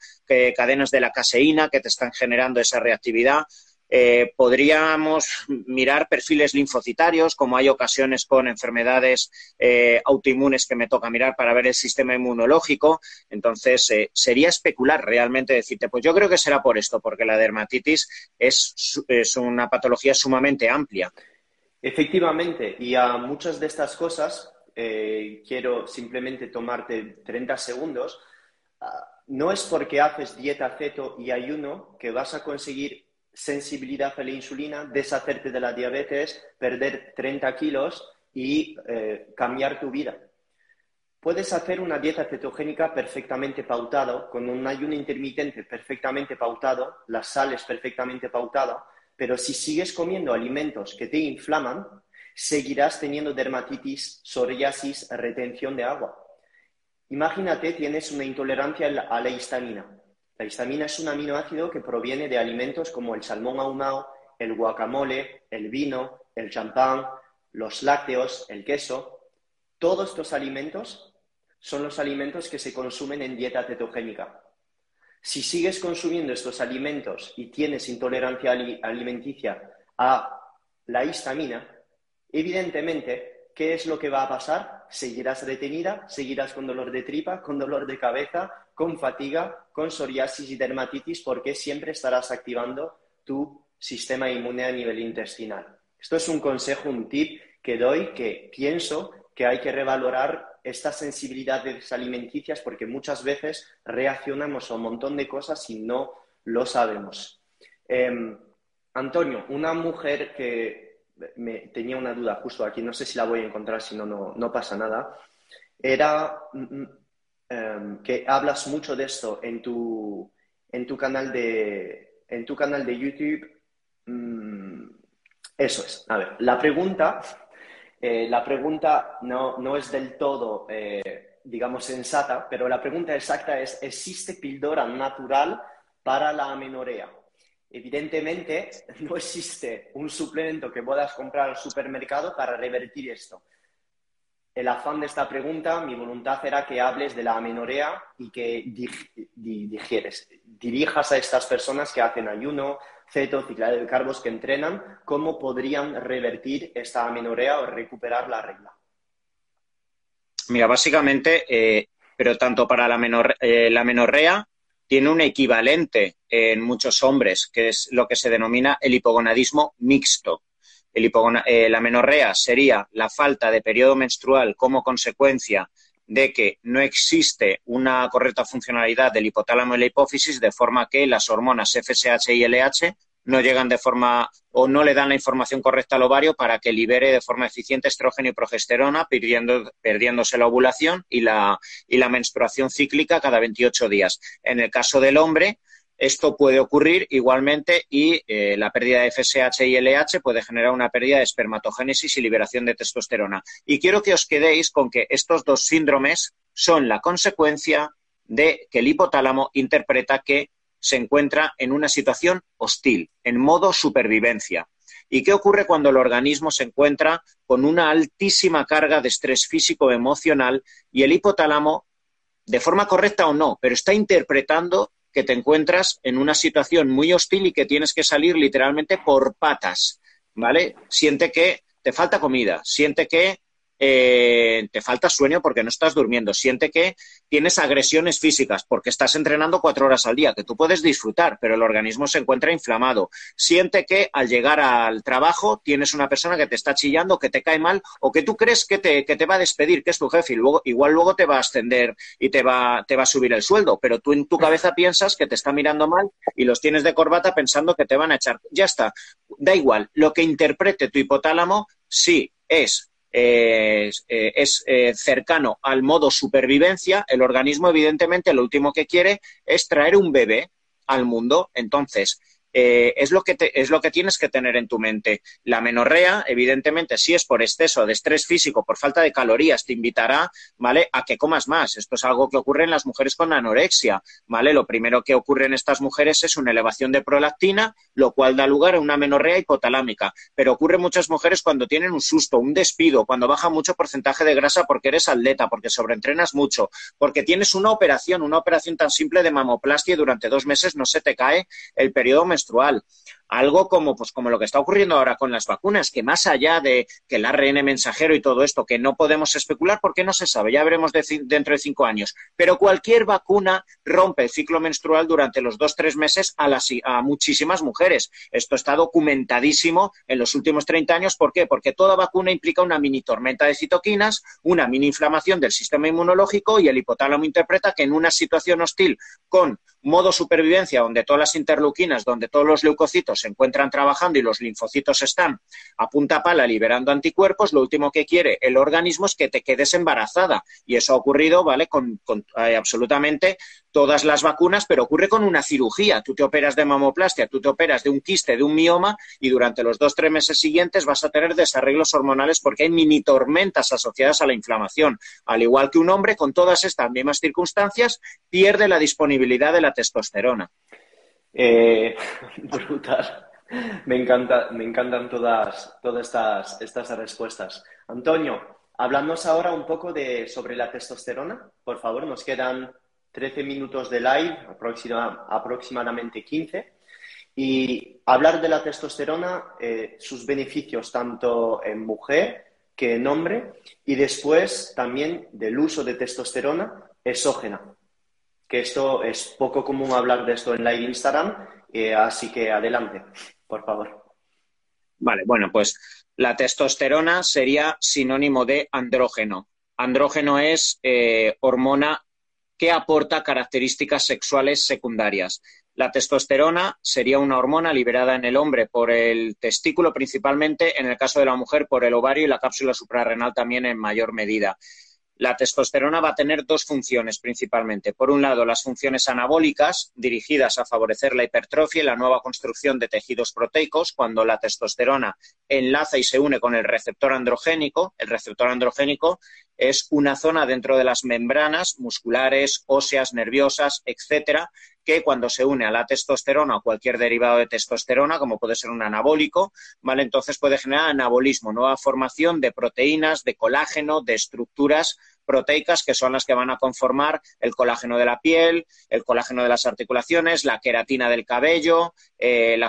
cadenas de la caseína que te están generando esa reactividad. Eh, podríamos mirar perfiles linfocitarios, como hay ocasiones con enfermedades eh, autoinmunes que me toca mirar para ver el sistema inmunológico. Entonces, eh, sería especular realmente decirte, pues yo creo que será por esto, porque la dermatitis es, es una patología sumamente amplia. Efectivamente, y a muchas de estas cosas quiero simplemente tomarte 30 segundos no es porque haces dieta ceto y ayuno que vas a conseguir sensibilidad a la insulina, deshacerte de la diabetes, perder 30 kilos y eh, cambiar tu vida. Puedes hacer una dieta cetogénica perfectamente pautado, con un ayuno intermitente perfectamente pautado, las sales perfectamente pautadas, pero si sigues comiendo alimentos que te inflaman, seguirás teniendo dermatitis, psoriasis, retención de agua. Imagínate, tienes una intolerancia a la histamina. La histamina es un aminoácido que proviene de alimentos como el salmón ahumado, el guacamole, el vino, el champán, los lácteos, el queso. Todos estos alimentos son los alimentos que se consumen en dieta cetogénica. Si sigues consumiendo estos alimentos y tienes intolerancia alimenticia a la histamina, evidentemente ¿qué es lo que va a pasar? Seguirás detenida, seguirás con dolor de tripa, con dolor de cabeza, con fatiga, con psoriasis y dermatitis, porque siempre estarás activando tu sistema inmune a nivel intestinal. Esto es un consejo, un tip que doy que pienso que hay que revalorar estas sensibilidades alimenticias porque muchas veces reaccionamos a un montón de cosas y no lo sabemos. Em, Antonio, una mujer que me, tenía una duda justo aquí, no sé si la voy a encontrar, si no, no pasa nada. Era mm, mm, em, que hablas mucho de esto en tu, en tu, canal, de, en tu canal de YouTube. Mm, eso es. A ver, la pregunta, eh, la pregunta no, no, es del todo, eh, digamos, sensata, pero la pregunta exacta es, ¿existe píldora natural para la amenorrea? Evidentemente, no existe un suplemento que puedas comprar al supermercado para revertir esto. el afán de esta pregunta, mi voluntad era que hables de la amenorrea y que digieres, dirijas a estas personas que hacen ayuno, ceto, ciclado de carbos, que entrenan, cómo podrían revertir esta amenorrea o recuperar la regla. Mira, básicamente, eh, pero tanto para la, menor, eh, la menorrea tiene un equivalente en muchos hombres, que es lo que se denomina el hipogonadismo mixto. Eh, la menorrea sería la falta de periodo menstrual como consecuencia de que no existe una correcta funcionalidad del hipotálamo y la hipófisis, de forma que las hormonas FSH y LH no llegan de forma o no le dan la información correcta al ovario para que libere de forma eficiente estrógeno y progesterona, perdiéndose la ovulación y la, y la menstruación cíclica cada 28 días. En el caso del hombre, esto puede ocurrir igualmente y eh, la pérdida de FSH y LH puede generar una pérdida de espermatogénesis y liberación de testosterona. Y quiero que os quedéis con que estos dos síndromes son la consecuencia de que el hipotálamo interpreta que se encuentra en una situación hostil, en modo supervivencia. ¿Y qué ocurre cuando el organismo se encuentra con una altísima carga de estrés físico emocional y el hipotálamo, de forma correcta o no, pero está interpretando que te encuentras en una situación muy hostil y que tienes que salir literalmente por patas, ¿vale? Siente que te falta comida, siente que eh, te falta sueño porque no estás durmiendo, siente que tienes agresiones físicas porque estás entrenando cuatro horas al día, que tú puedes disfrutar, pero el organismo se encuentra inflamado, siente que al llegar al trabajo tienes una persona que te está chillando, que te cae mal o que tú crees que te, que te va a despedir, que es tu jefe y luego, igual luego te va a ascender y te va, te va a subir el sueldo, pero tú en tu cabeza piensas que te está mirando mal y los tienes de corbata pensando que te van a echar. Ya está, da igual, lo que interprete tu hipotálamo sí es eh, es eh, cercano al modo supervivencia, el organismo evidentemente lo último que quiere es traer un bebé al mundo. Entonces, eh, es, lo que es lo que tienes que tener en tu mente. La menorrea, evidentemente, si es por exceso de estrés físico, por falta de calorías, te invitará, ¿vale?, a que comas más. Esto es algo que ocurre en las mujeres con anorexia, ¿vale? Lo primero que ocurre en estas mujeres es una elevación de prolactina, lo cual da lugar a una menorrea hipotalámica. Pero ocurre en muchas mujeres cuando tienen un susto, un despido, cuando baja mucho porcentaje de grasa porque eres atleta, porque sobreentrenas mucho, porque tienes una operación, una operación tan simple de mamoplastia y durante dos meses no se te cae el periodo menstrual menstrual algo como, pues, como lo que está ocurriendo ahora con las vacunas, que más allá de que el ARN mensajero y todo esto, que no podemos especular porque no se sabe, ya veremos dentro de cinco años, pero cualquier vacuna rompe el ciclo menstrual durante los dos, tres meses a, las, a muchísimas mujeres. Esto está documentadísimo en los últimos 30 años. ¿Por qué? Porque toda vacuna implica una mini tormenta de citoquinas, una mini inflamación del sistema inmunológico y el hipotálamo interpreta que en una situación hostil con modo supervivencia, donde todas las interleuquinas, donde todos los leucocitos se encuentran trabajando y los linfocitos están a punta pala liberando anticuerpos, lo último que quiere el organismo es que te quedes embarazada. Y eso ha ocurrido, ¿vale? Con, eh, absolutamente todas las vacunas, pero ocurre con una cirugía. Tú te operas de mamoplastia, tú te operas de un quiste, de un mioma, y durante los dos, tres meses siguientes vas a tener desarreglos hormonales porque hay mini tormentas asociadas a la inflamación. Al igual que un hombre, con todas estas mismas circunstancias, pierde la disponibilidad de la testosterona. Eh, brutal. Me, encanta, me encantan todas, todas estas, estas respuestas. Antonio, hablándonos ahora un poco de, sobre la testosterona. Por favor, nos quedan 13 minutos de live, aproximadamente 15. Y hablar de la testosterona, eh, sus beneficios tanto en mujer que en hombre, y después también del uso de testosterona exógena, esto es poco común hablar de esto en live Instagram, eh, así que adelante, por favor. Vale, bueno, pues la testosterona sería sinónimo de andrógeno. Andrógeno es eh, hormona que aporta características sexuales secundarias. La testosterona sería una hormona liberada en el hombre por el testículo principalmente, en el caso de la mujer por el ovario y la cápsula suprarrenal también en mayor medida. La testosterona va a tener dos funciones principalmente. Por un lado, las funciones anabólicas, dirigidas a favorecer la hipertrofia y la nueva construcción de tejidos proteicos, cuando la testosterona enlaza y se une con el receptor androgénico. El receptor androgénico es una zona dentro de las membranas musculares, óseas, nerviosas, etcétera, que cuando se une a la testosterona o cualquier derivado de testosterona, como puede ser un anabólico, ¿vale? Entonces puede generar anabolismo, nueva formación de proteínas, de colágeno, de estructuras proteicas que son las que van a conformar el colágeno de la piel, el colágeno de las articulaciones, la queratina del cabello, eh,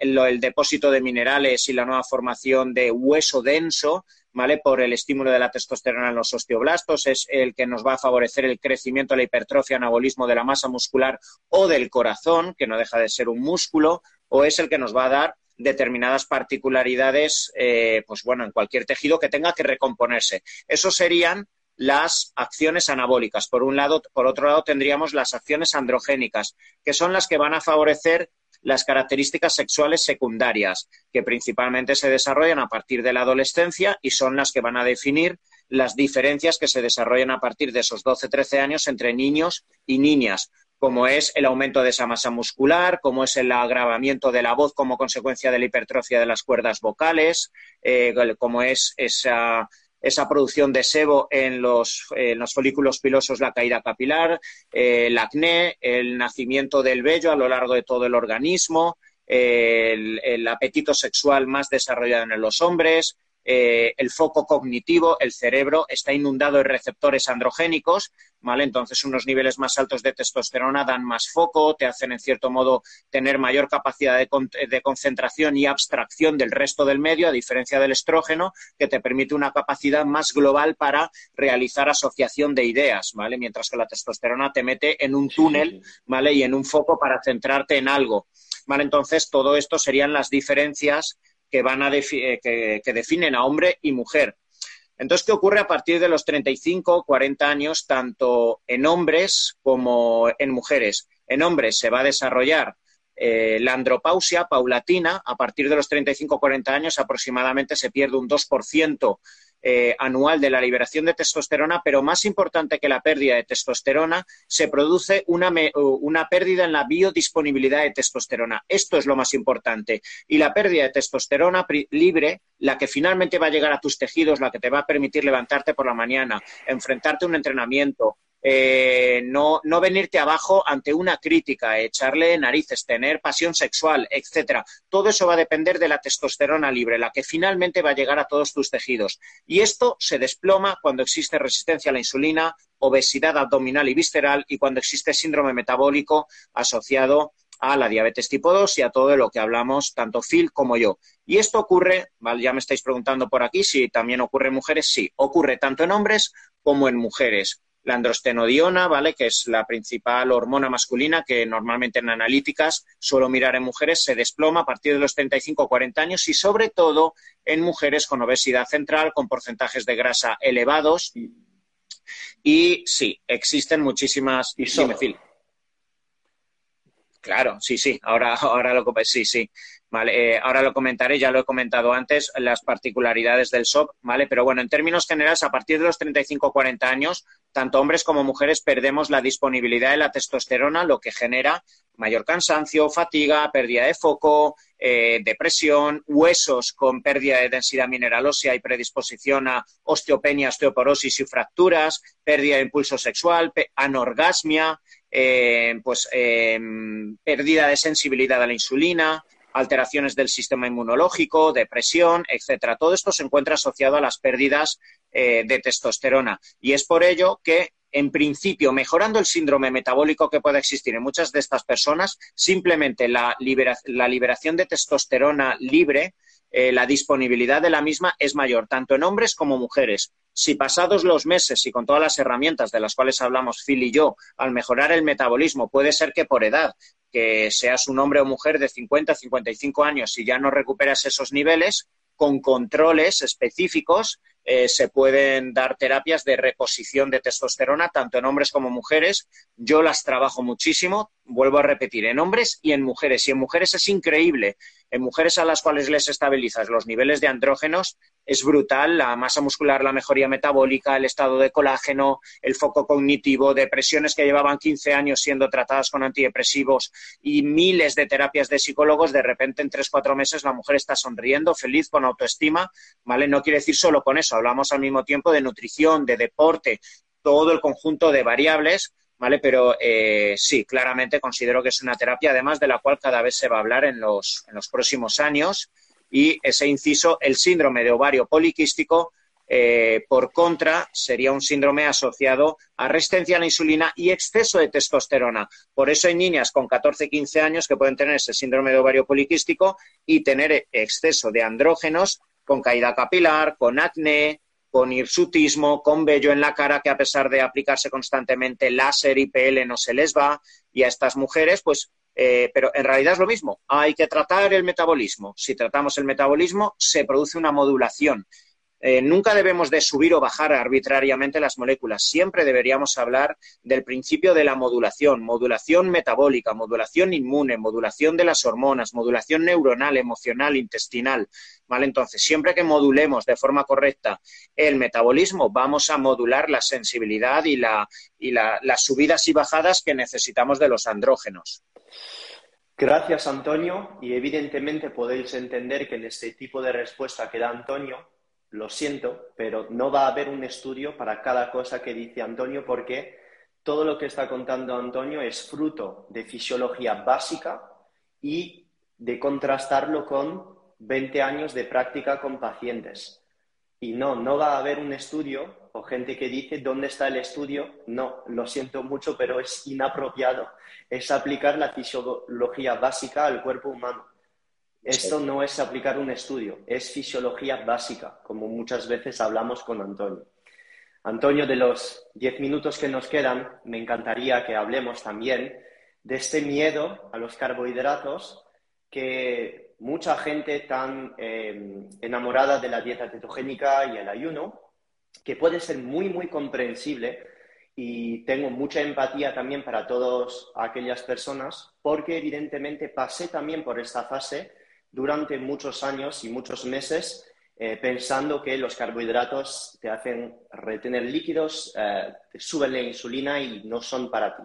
el depósito de minerales y la nueva formación de hueso denso, ¿vale? Por el estímulo de la testosterona en los osteoblastos, es el que nos va a favorecer el crecimiento, la hipertrofia, anabolismo de la masa muscular o del corazón, que no deja de ser un músculo, o es el que nos va a dar determinadas particularidades, eh, pues bueno, en cualquier tejido que tenga que recomponerse. Eso serían las acciones anabólicas. Por un lado, por otro lado, tendríamos las acciones androgénicas, que son las que van a favorecer las características sexuales secundarias, que principalmente se desarrollan a partir de la adolescencia y son las que van a definir las diferencias que se desarrollan a partir de esos 12-13 años entre niños y niñas, como es el aumento de esa masa muscular, como es el agravamiento de la voz como consecuencia de la hipertrofia de las cuerdas vocales, eh, como es esa esa producción de sebo en los, folículos pilosos, la caída capilar, el acné, el nacimiento del vello a lo largo de todo el organismo, el, apetito sexual más desarrollado en los hombres, eh, el foco cognitivo, el cerebro está inundado de receptores androgénicos, ¿vale? Entonces unos niveles más altos de testosterona dan más foco, te hacen en cierto modo tener mayor capacidad de, concentración y abstracción del resto del medio, a diferencia del estrógeno, que te permite una capacidad más global para realizar asociación de ideas, ¿vale? Mientras que la testosterona te mete en un túnel, ¿vale? Y en un foco para centrarte en algo. ¿Vale? Entonces, todo esto serían las diferencias que, van a eh, que, definen a hombre y mujer. Entonces, ¿qué ocurre a partir de los 35, 40 años, tanto en hombres como en mujeres? En hombres se va a desarrollar eh, la andropausia paulatina. A partir de los 35, 40 años aproximadamente se pierde un 2% eh, anual de la liberación de testosterona, pero más importante que la pérdida de testosterona, se produce una, una, pérdida en la biodisponibilidad de testosterona. Esto es lo más importante. Y la pérdida de testosterona libre, la que finalmente va a llegar a tus tejidos, la que te va a permitir levantarte por la mañana, enfrentarte a un entrenamiento, eh, no, no, venirte abajo ante una crítica, echarle narices, tener pasión sexual, etcétera. Todo eso va a depender de la testosterona libre, la que finalmente va a llegar a todos tus tejidos. Y esto se desploma cuando existe resistencia a la insulina, obesidad abdominal y visceral y cuando existe síndrome metabólico asociado a la diabetes tipo 2 y a todo lo que hablamos, tanto Phil como yo. Y esto ocurre, ya me estáis preguntando por aquí si también ocurre en mujeres, sí, ocurre tanto en hombres como en mujeres la androstenodiona, ¿vale? Que es la principal hormona masculina que normalmente en analíticas suelo mirar en mujeres, se desploma a partir de los 35 o 40 años y sobre todo en mujeres con obesidad central, con porcentajes de grasa elevados. Y sí, existen muchísimas. Y Claro, sí, sí, ahora, ahora lo sí, sí. Vale, eh, ahora lo comentaré, ya lo he comentado antes, las particularidades del SOP, ¿vale? Pero bueno, en términos generales, a partir de los 35 o 40 años, tanto hombres como mujeres perdemos la disponibilidad de la testosterona, lo que genera mayor cansancio, fatiga, pérdida de foco, eh, depresión, huesos con pérdida de densidad mineral ósea y predisposición a osteopenia, osteoporosis y fracturas, pérdida de impulso sexual, anorgasmia, eh, pues em, pérdida de sensibilidad a la insulina, alteraciones del sistema inmunológico, depresión, etcétera. Todo esto se encuentra asociado a las pérdidas eh, de testosterona y es por ello que en principio, mejorando el síndrome metabólico que pueda existir en muchas de estas personas, simplemente la, liberación de testosterona libre, eh, la disponibilidad de la misma es mayor, tanto en hombres como mujeres. Si pasados los meses y con todas las herramientas de las cuales hablamos Phil y yo, al mejorar el metabolismo, puede ser que por edad que seas un hombre o mujer de 50, 55 años y ya no recuperas esos niveles, con controles específicos eh, se pueden dar terapias de reposición de testosterona, tanto en hombres como mujeres. Yo las trabajo muchísimo, vuelvo a repetir, en hombres y en mujeres. Y en mujeres es increíble. En mujeres a las cuales les estabilizas los niveles de andrógenos, es brutal. La masa muscular, la mejoría metabólica, el estado de colágeno, el foco cognitivo, depresiones que llevaban 15 años siendo tratadas con antidepresivos y miles de terapias de psicólogos, de repente en 3-4 meses la mujer está sonriendo, feliz, con autoestima. ¿Vale? No quiere decir solo con eso. Hablamos al mismo tiempo de nutrición, de deporte, todo el conjunto de variables ¿vale? Pero eh, sí, claramente considero que es una terapia, además de la cual cada vez se va a hablar en los, en los próximos años. Y ese inciso, el síndrome de ovario poliquístico, eh, por contra, sería un síndrome asociado a resistencia a la insulina y exceso de testosterona. Por eso hay niñas con 14, 15 años que pueden tener ese síndrome de ovario poliquístico y tener exceso de andrógenos con caída capilar, con acné, con hirsutismo, con vello en la cara que a pesar de aplicarse constantemente láser y PL no se les va. Y a estas mujeres, pues, eh, pero en realidad es lo mismo. Hay que tratar el metabolismo. Si tratamos el metabolismo, se produce una modulación eh, nunca debemos de subir o bajar arbitrariamente las moléculas. Siempre deberíamos hablar del principio de la modulación, modulación metabólica, modulación inmune, modulación de las hormonas, modulación neuronal, emocional, intestinal. ¿Vale? Entonces, siempre que modulemos de forma correcta el metabolismo, vamos a modular la sensibilidad y, y las subidas y bajadas que necesitamos de los andrógenos. Gracias, Antonio. Y evidentemente podéis entender que en este tipo de respuesta que da Antonio, lo siento, pero no va a haber un estudio para cada cosa que dice Antonio porque todo lo que está contando Antonio es fruto de fisiología básica y de contrastarlo con 20 años de práctica con pacientes. Y no, no va a haber un estudio o gente que dice dónde está el estudio. No, lo siento mucho, pero es inapropiado. Es aplicar la fisiología básica al cuerpo humano. Esto no es aplicar un estudio, es fisiología básica, como muchas veces hablamos con Antonio. Antonio, de los diez minutos que nos quedan, me encantaría que hablemos también de este miedo a los carbohidratos que mucha gente tan eh, enamorada de la dieta cetogénica y el ayuno, que puede ser muy, muy comprensible y tengo mucha empatía también para todas aquellas personas, porque evidentemente pasé también por esta fase durante muchos años y muchos meses eh, pensando que los carbohidratos te hacen retener líquidos, eh, te suben la insulina y no son para ti.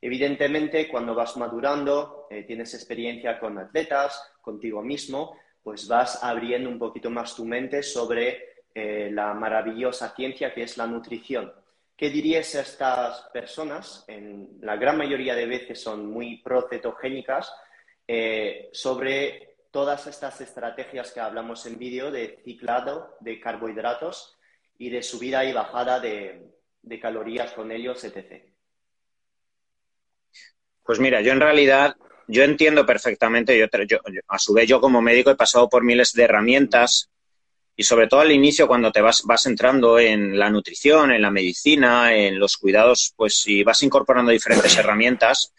Evidentemente, cuando vas madurando, eh, tienes experiencia con atletas, contigo mismo, pues vas abriendo un poquito más tu mente sobre la maravillosa ciencia que es la nutrición. ¿Qué dirías a estas personas? En la gran mayoría de veces son muy procetogénicas sobre todas estas estrategias que hablamos en vídeo de ciclado de carbohidratos y de subida y bajada de, calorías con ellos, etc. Pues mira, yo en realidad, yo entiendo perfectamente, yo, a su vez yo como médico he pasado por miles de herramientas y sobre todo al inicio cuando te vas, vas entrando en la nutrición, en la medicina, en los cuidados, pues si vas incorporando diferentes herramientas,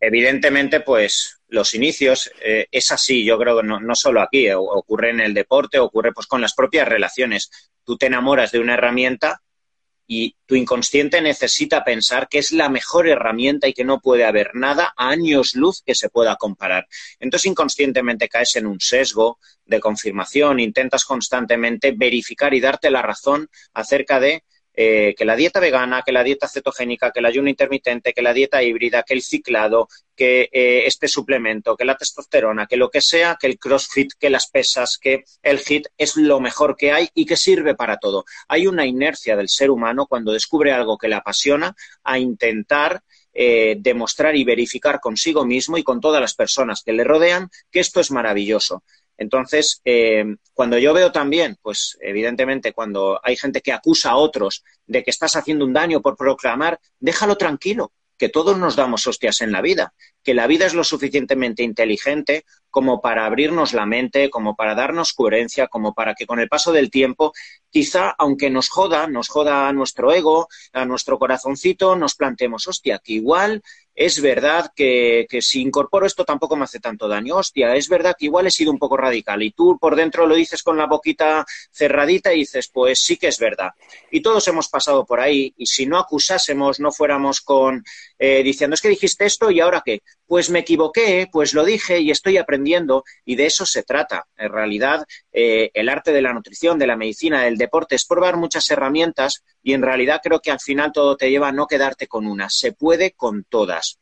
evidentemente pues los inicios, eh, es así, yo creo que no, no solo aquí, ocurre en el deporte, ocurre pues con las propias relaciones. Tú te enamoras de una herramienta y tu inconsciente necesita pensar que es la mejor herramienta y que no puede haber nada a años luz que se pueda comparar. Entonces inconscientemente caes en un sesgo de confirmación, intentas constantemente verificar y darte la razón acerca de eh, que la dieta vegana, que la dieta cetogénica, que el ayuno intermitente, que la dieta híbrida, que el ciclado, que eh, este suplemento, que la testosterona, que lo que sea, que el crossfit, que las pesas, que el HIT es lo mejor que hay y que sirve para todo. Hay una inercia del ser humano cuando descubre algo que le apasiona a intentar eh, demostrar y verificar consigo mismo y con todas las personas que le rodean que esto es maravilloso. Entonces, eh, cuando yo veo también, pues evidentemente cuando hay gente que acusa a otros de que estás haciendo un daño por proclamar, déjalo tranquilo, que todos nos damos hostias en la vida, que la vida es lo suficientemente inteligente como para abrirnos la mente, como para darnos coherencia, como para que con el paso del tiempo, quizá, aunque nos joda, nos joda a nuestro ego, a nuestro corazoncito, nos planteemos, hostia, que igual es verdad que, que, si incorporo esto tampoco me hace tanto daño. Hostia, es verdad que igual he sido un poco radical y tú por dentro lo dices con la boquita cerradita y dices, pues sí que es verdad. Y todos hemos pasado por ahí y si no acusásemos, no fuéramos con eh, diciendo, es que dijiste esto y ahora qué, pues me equivoqué, pues lo dije y estoy aprendiendo y de eso se trata. En realidad, eh, el arte de la nutrición, de la medicina, del deporte es probar muchas herramientas y en realidad creo que al final todo te lleva a no quedarte con una, se puede con todas.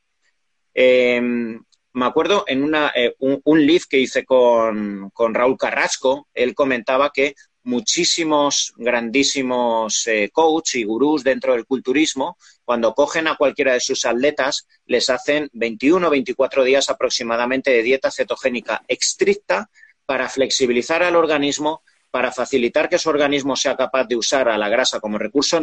Em, me acuerdo en una, eh, un, un, live que hice con, con, Raúl Carrasco, él comentaba que muchísimos grandísimos eh, coach y gurús dentro del culturismo cuando cogen a cualquiera de sus atletas, les hacen 21 o 24 días aproximadamente de dieta cetogénica estricta para flexibilizar al organismo, para facilitar que su organismo sea capaz de usar a la grasa como recurso,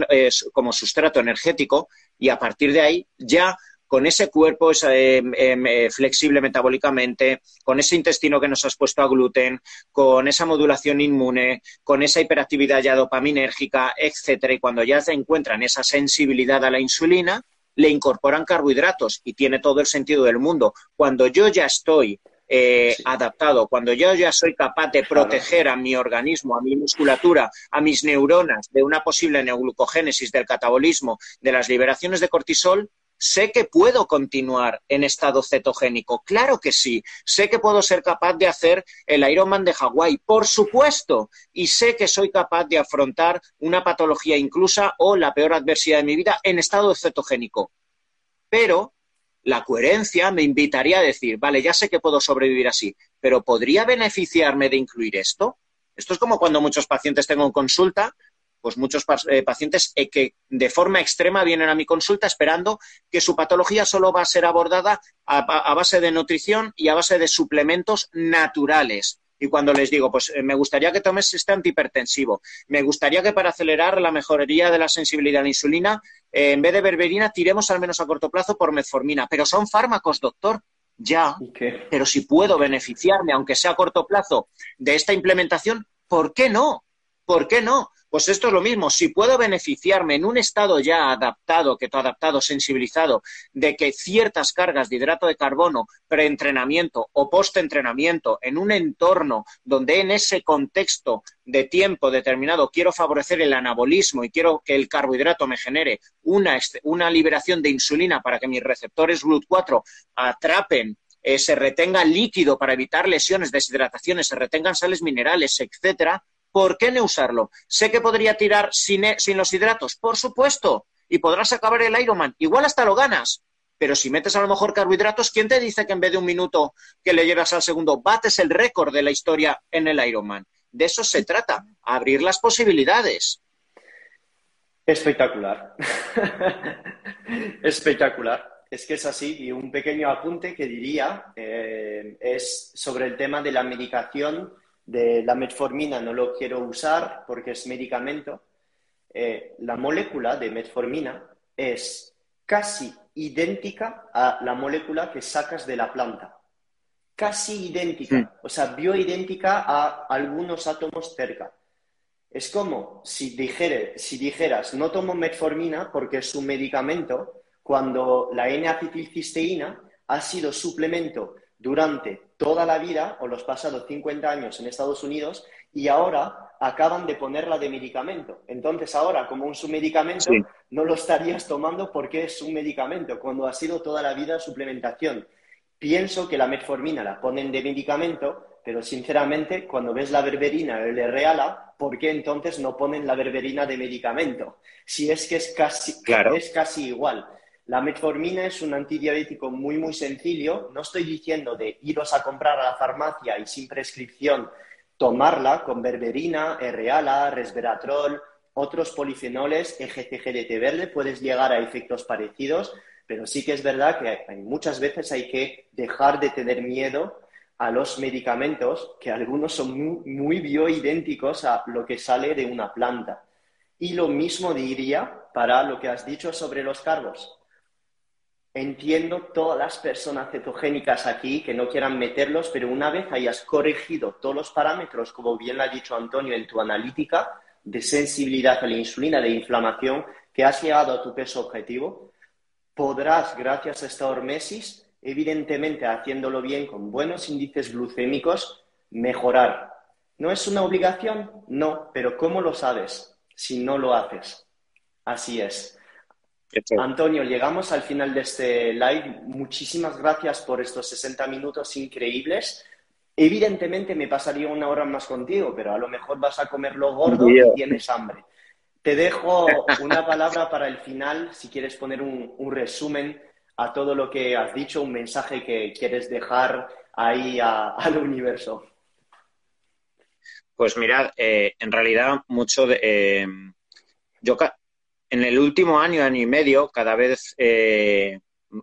como sustrato energético y a partir de ahí ya con ese cuerpo eh, em, eh, flexible metabólicamente, con ese intestino que nos has puesto a gluten, con esa modulación inmune, con esa hiperactividad ya dopaminérgica, etcétera, y cuando ya se encuentran esa sensibilidad a la insulina, le incorporan carbohidratos y tiene todo el sentido del mundo. Cuando yo ya estoy eh, adaptado, cuando yo ya soy capaz de proteger a mi organismo, a mi musculatura, a mis neuronas de una posible neoglucogénesis del catabolismo, de las liberaciones de cortisol, Sé que puedo continuar en estado cetogénico, claro que sí. Sé que puedo ser capaz de hacer el Ironman de Hawái, por supuesto. Y sé que soy capaz de afrontar una patología inclusa o la peor adversidad de mi vida en estado cetogénico. Pero la coherencia me invitaría a decir, vale, ya sé que puedo sobrevivir así, pero ¿podría beneficiarme de incluir esto? Esto es como cuando muchos pacientes tengo en consulta pues muchos eh, pacientes eh, que de forma extrema vienen a mi consulta esperando que su patología solo va a ser abordada a, base de nutrición y a base de suplementos naturales. Y cuando les digo, pues eh, me gustaría que tomes este antihipertensivo, me gustaría que para acelerar la mejoría de la sensibilidad a la insulina, en vez de berberina, tiremos al menos a corto plazo por metformina. Pero son fármacos, doctor. Ya, pero si puedo beneficiarme, aunque sea a corto plazo, de esta implementación, ¿por qué no? ¿Por qué no? Pues esto es lo mismo. Si puedo beneficiarme en un estado ya adaptado, que adaptado, sensibilizado, de que ciertas cargas de hidrato de carbono preentrenamiento o postentrenamiento en un entorno donde en ese contexto de tiempo determinado quiero favorecer el anabolismo y quiero que el carbohidrato me genere una, una liberación de insulina para que mis receptores GLUT4 atrapen eh, se retenga líquido para evitar lesiones, deshidrataciones, se retengan sales minerales, etcétera, ¿por qué no usarlo? Sé que podría tirar sin, e, sin los hidratos, por supuesto, y podrás acabar el Ironman. Igual hasta lo ganas, pero si metes a lo mejor carbohidratos, ¿quién te dice que en vez de un minuto que le llevas al segundo, bates el récord de la historia en el Ironman? De eso se trata, abrir las posibilidades. Espectacular. Espectacular. Es que es así. Y un pequeño apunte que diría eh, es sobre el tema de la medicación de la metformina no lo quiero usar porque es medicamento, eh, la molécula de metformina es casi idéntica a la molécula que sacas de la planta. Casi idéntica, o sea, bioidéntica a algunos átomos cerca. Es como si, si dijeras, no tomo metformina porque es un medicamento, cuando la N-acetilcisteína ha sido suplemento durante toda la vida o los pasados 50 años en Estados Unidos y ahora acaban de ponerla de medicamento. Entonces ahora, como un submedicamento, no lo estarías tomando porque es un medicamento, cuando ha sido toda la vida suplementación. Pienso que la metformina la ponen de medicamento, pero sinceramente, cuando ves la berberina o el reala, ¿por qué entonces no ponen la berberina de medicamento? Si es que es casi, es casi igual. La metformina es un antidiabético muy, muy sencillo. No estoy diciendo de iros a comprar a la farmacia y sin prescripción tomarla con berberina, R-ala, resveratrol, otros polifenoles, EGCG de té verde, puedes llegar a efectos parecidos, pero sí que es verdad que muchas veces hay que dejar de tener miedo a los medicamentos, que algunos son muy, muy bioidénticos a lo que sale de una planta. Y lo mismo diría para lo que has dicho sobre los carbos. Entiendo todas las personas cetogénicas aquí que no quieran meterlos, pero una vez hayas corregido todos los parámetros, como bien lo ha dicho Antonio en tu analítica, de sensibilidad a la insulina, de inflamación, que has llegado a tu peso objetivo, podrás, gracias a esta hormesis, evidentemente haciéndolo bien con buenos índices glucémicos, mejorar. ¿No es una obligación? No, pero ¿cómo lo sabes si no lo haces? Así es. Antonio, llegamos al final de este live. Muchísimas gracias por estos 60 minutos increíbles. Evidentemente me pasaría una hora más contigo, pero a lo mejor vas a comerlo gordo y tienes hambre. Te dejo una palabra para el final, si quieres poner un, resumen a todo lo que has dicho, un mensaje que quieres dejar ahí al universo. Pues mirad, eh, en realidad mucho de... Eh, yo en el último año, año y medio, cada vez eh,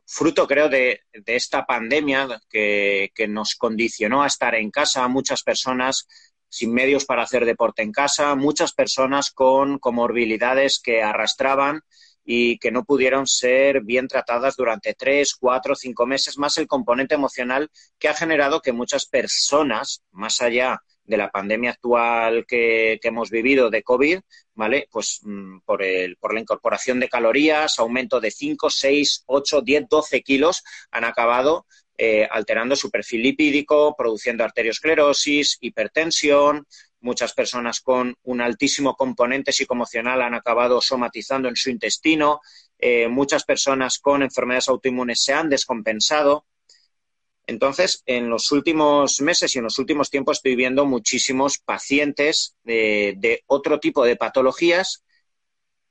fruto, creo, de, esta pandemia que, que, nos condicionó a estar en casa, muchas personas sin medios para hacer deporte en casa, muchas personas con comorbilidades que arrastraban y que no pudieron ser bien tratadas durante tres, cuatro, cinco meses, más el componente emocional que ha generado que muchas personas, más allá de la pandemia actual que, hemos vivido de COVID, ¿vale? Pues mm, por, el, por la incorporación de calorías, aumento de 5, 6, 8, 10, 12 kilos, han acabado eh, alterando su perfil lipídico, produciendo arteriosclerosis, hipertensión. Muchas personas con un altísimo componente psicoemocional han acabado somatizando en su intestino. Eh, muchas personas con enfermedades autoinmunes se han descompensado. Entonces, en los últimos meses y en los últimos tiempos estoy viendo muchísimos pacientes de, otro tipo de patologías,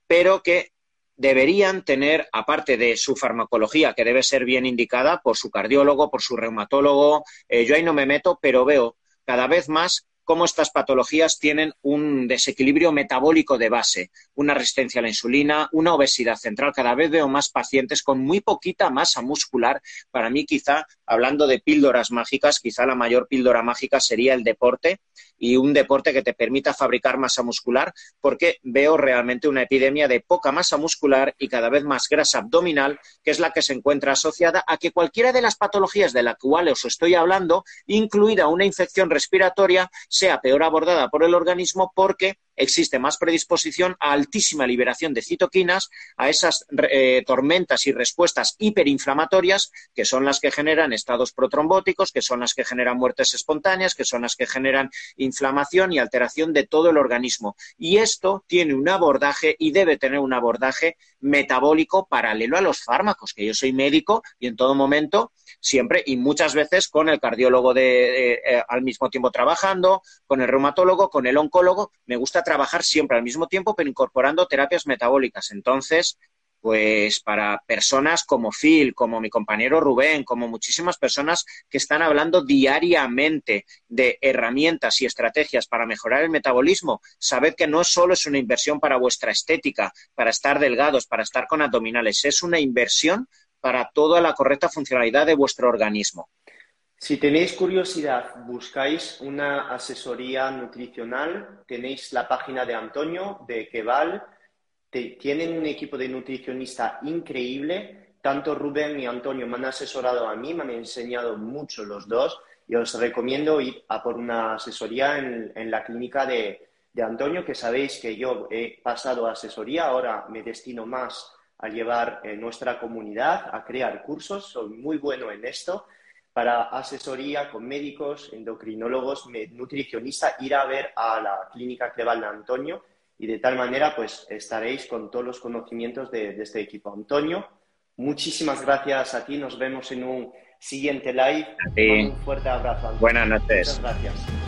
pero que deberían tener, aparte de su farmacología, que debe ser bien indicada por su cardiólogo, por su reumatólogo, eh, yo ahí no me meto, pero veo cada vez más cómo estas patologías tienen un desequilibrio metabólico de base, una resistencia a la insulina, una obesidad central. Cada vez veo más pacientes con muy poquita masa muscular. Para mí, quizá, hablando de píldoras mágicas, quizá la mayor píldora mágica sería el deporte y un deporte que te permita fabricar masa muscular, porque veo realmente una epidemia de poca masa muscular y cada vez más grasa abdominal, que es la que se encuentra asociada a que cualquiera de las patologías de las cuales os estoy hablando, incluida una infección respiratoria, sea peor abordada por el organismo porque existe más predisposición a altísima liberación de citoquinas, a esas eh, tormentas y respuestas hiperinflamatorias, que son las que generan estados protrombóticos, que son las que generan muertes espontáneas, que son las que generan inflamación y alteración de todo el organismo. Y esto tiene un abordaje y debe tener un abordaje metabólico paralelo a los fármacos, que yo soy médico y en todo momento siempre y muchas veces con el cardiólogo de, eh, al mismo tiempo trabajando, con el reumatólogo, con el oncólogo, me gusta trabajar siempre al mismo tiempo, pero incorporando terapias metabólicas. Entonces, pues para personas como Phil, como mi compañero Rubén, como muchísimas personas que están hablando diariamente de herramientas y estrategias para mejorar el metabolismo, sabed que no solo es una inversión para vuestra estética, para estar delgados, para estar con abdominales, es una inversión para toda la correcta funcionalidad de vuestro organismo. Si tenéis curiosidad, buscáis una asesoría nutricional, tenéis la página de Antonio, de Keval, tienen un equipo de nutricionista increíble. Tanto Rubén y Antonio me han asesorado a mí, me han enseñado mucho los dos y os recomiendo ir a por una asesoría en, la clínica de, Antonio, que sabéis que yo he pasado a asesoría, ahora me destino más a llevar eh, nuestra comunidad, a crear cursos, soy muy bueno en esto para asesoría con médicos, endocrinólogos, nutricionistas, ir a ver a la clínica Cleval de Antonio y de tal manera pues estaréis con todos los conocimientos de, este equipo. Antonio, muchísimas gracias a ti, nos vemos en un siguiente live. Un fuerte abrazo. Buenas noches. Muchas gracias.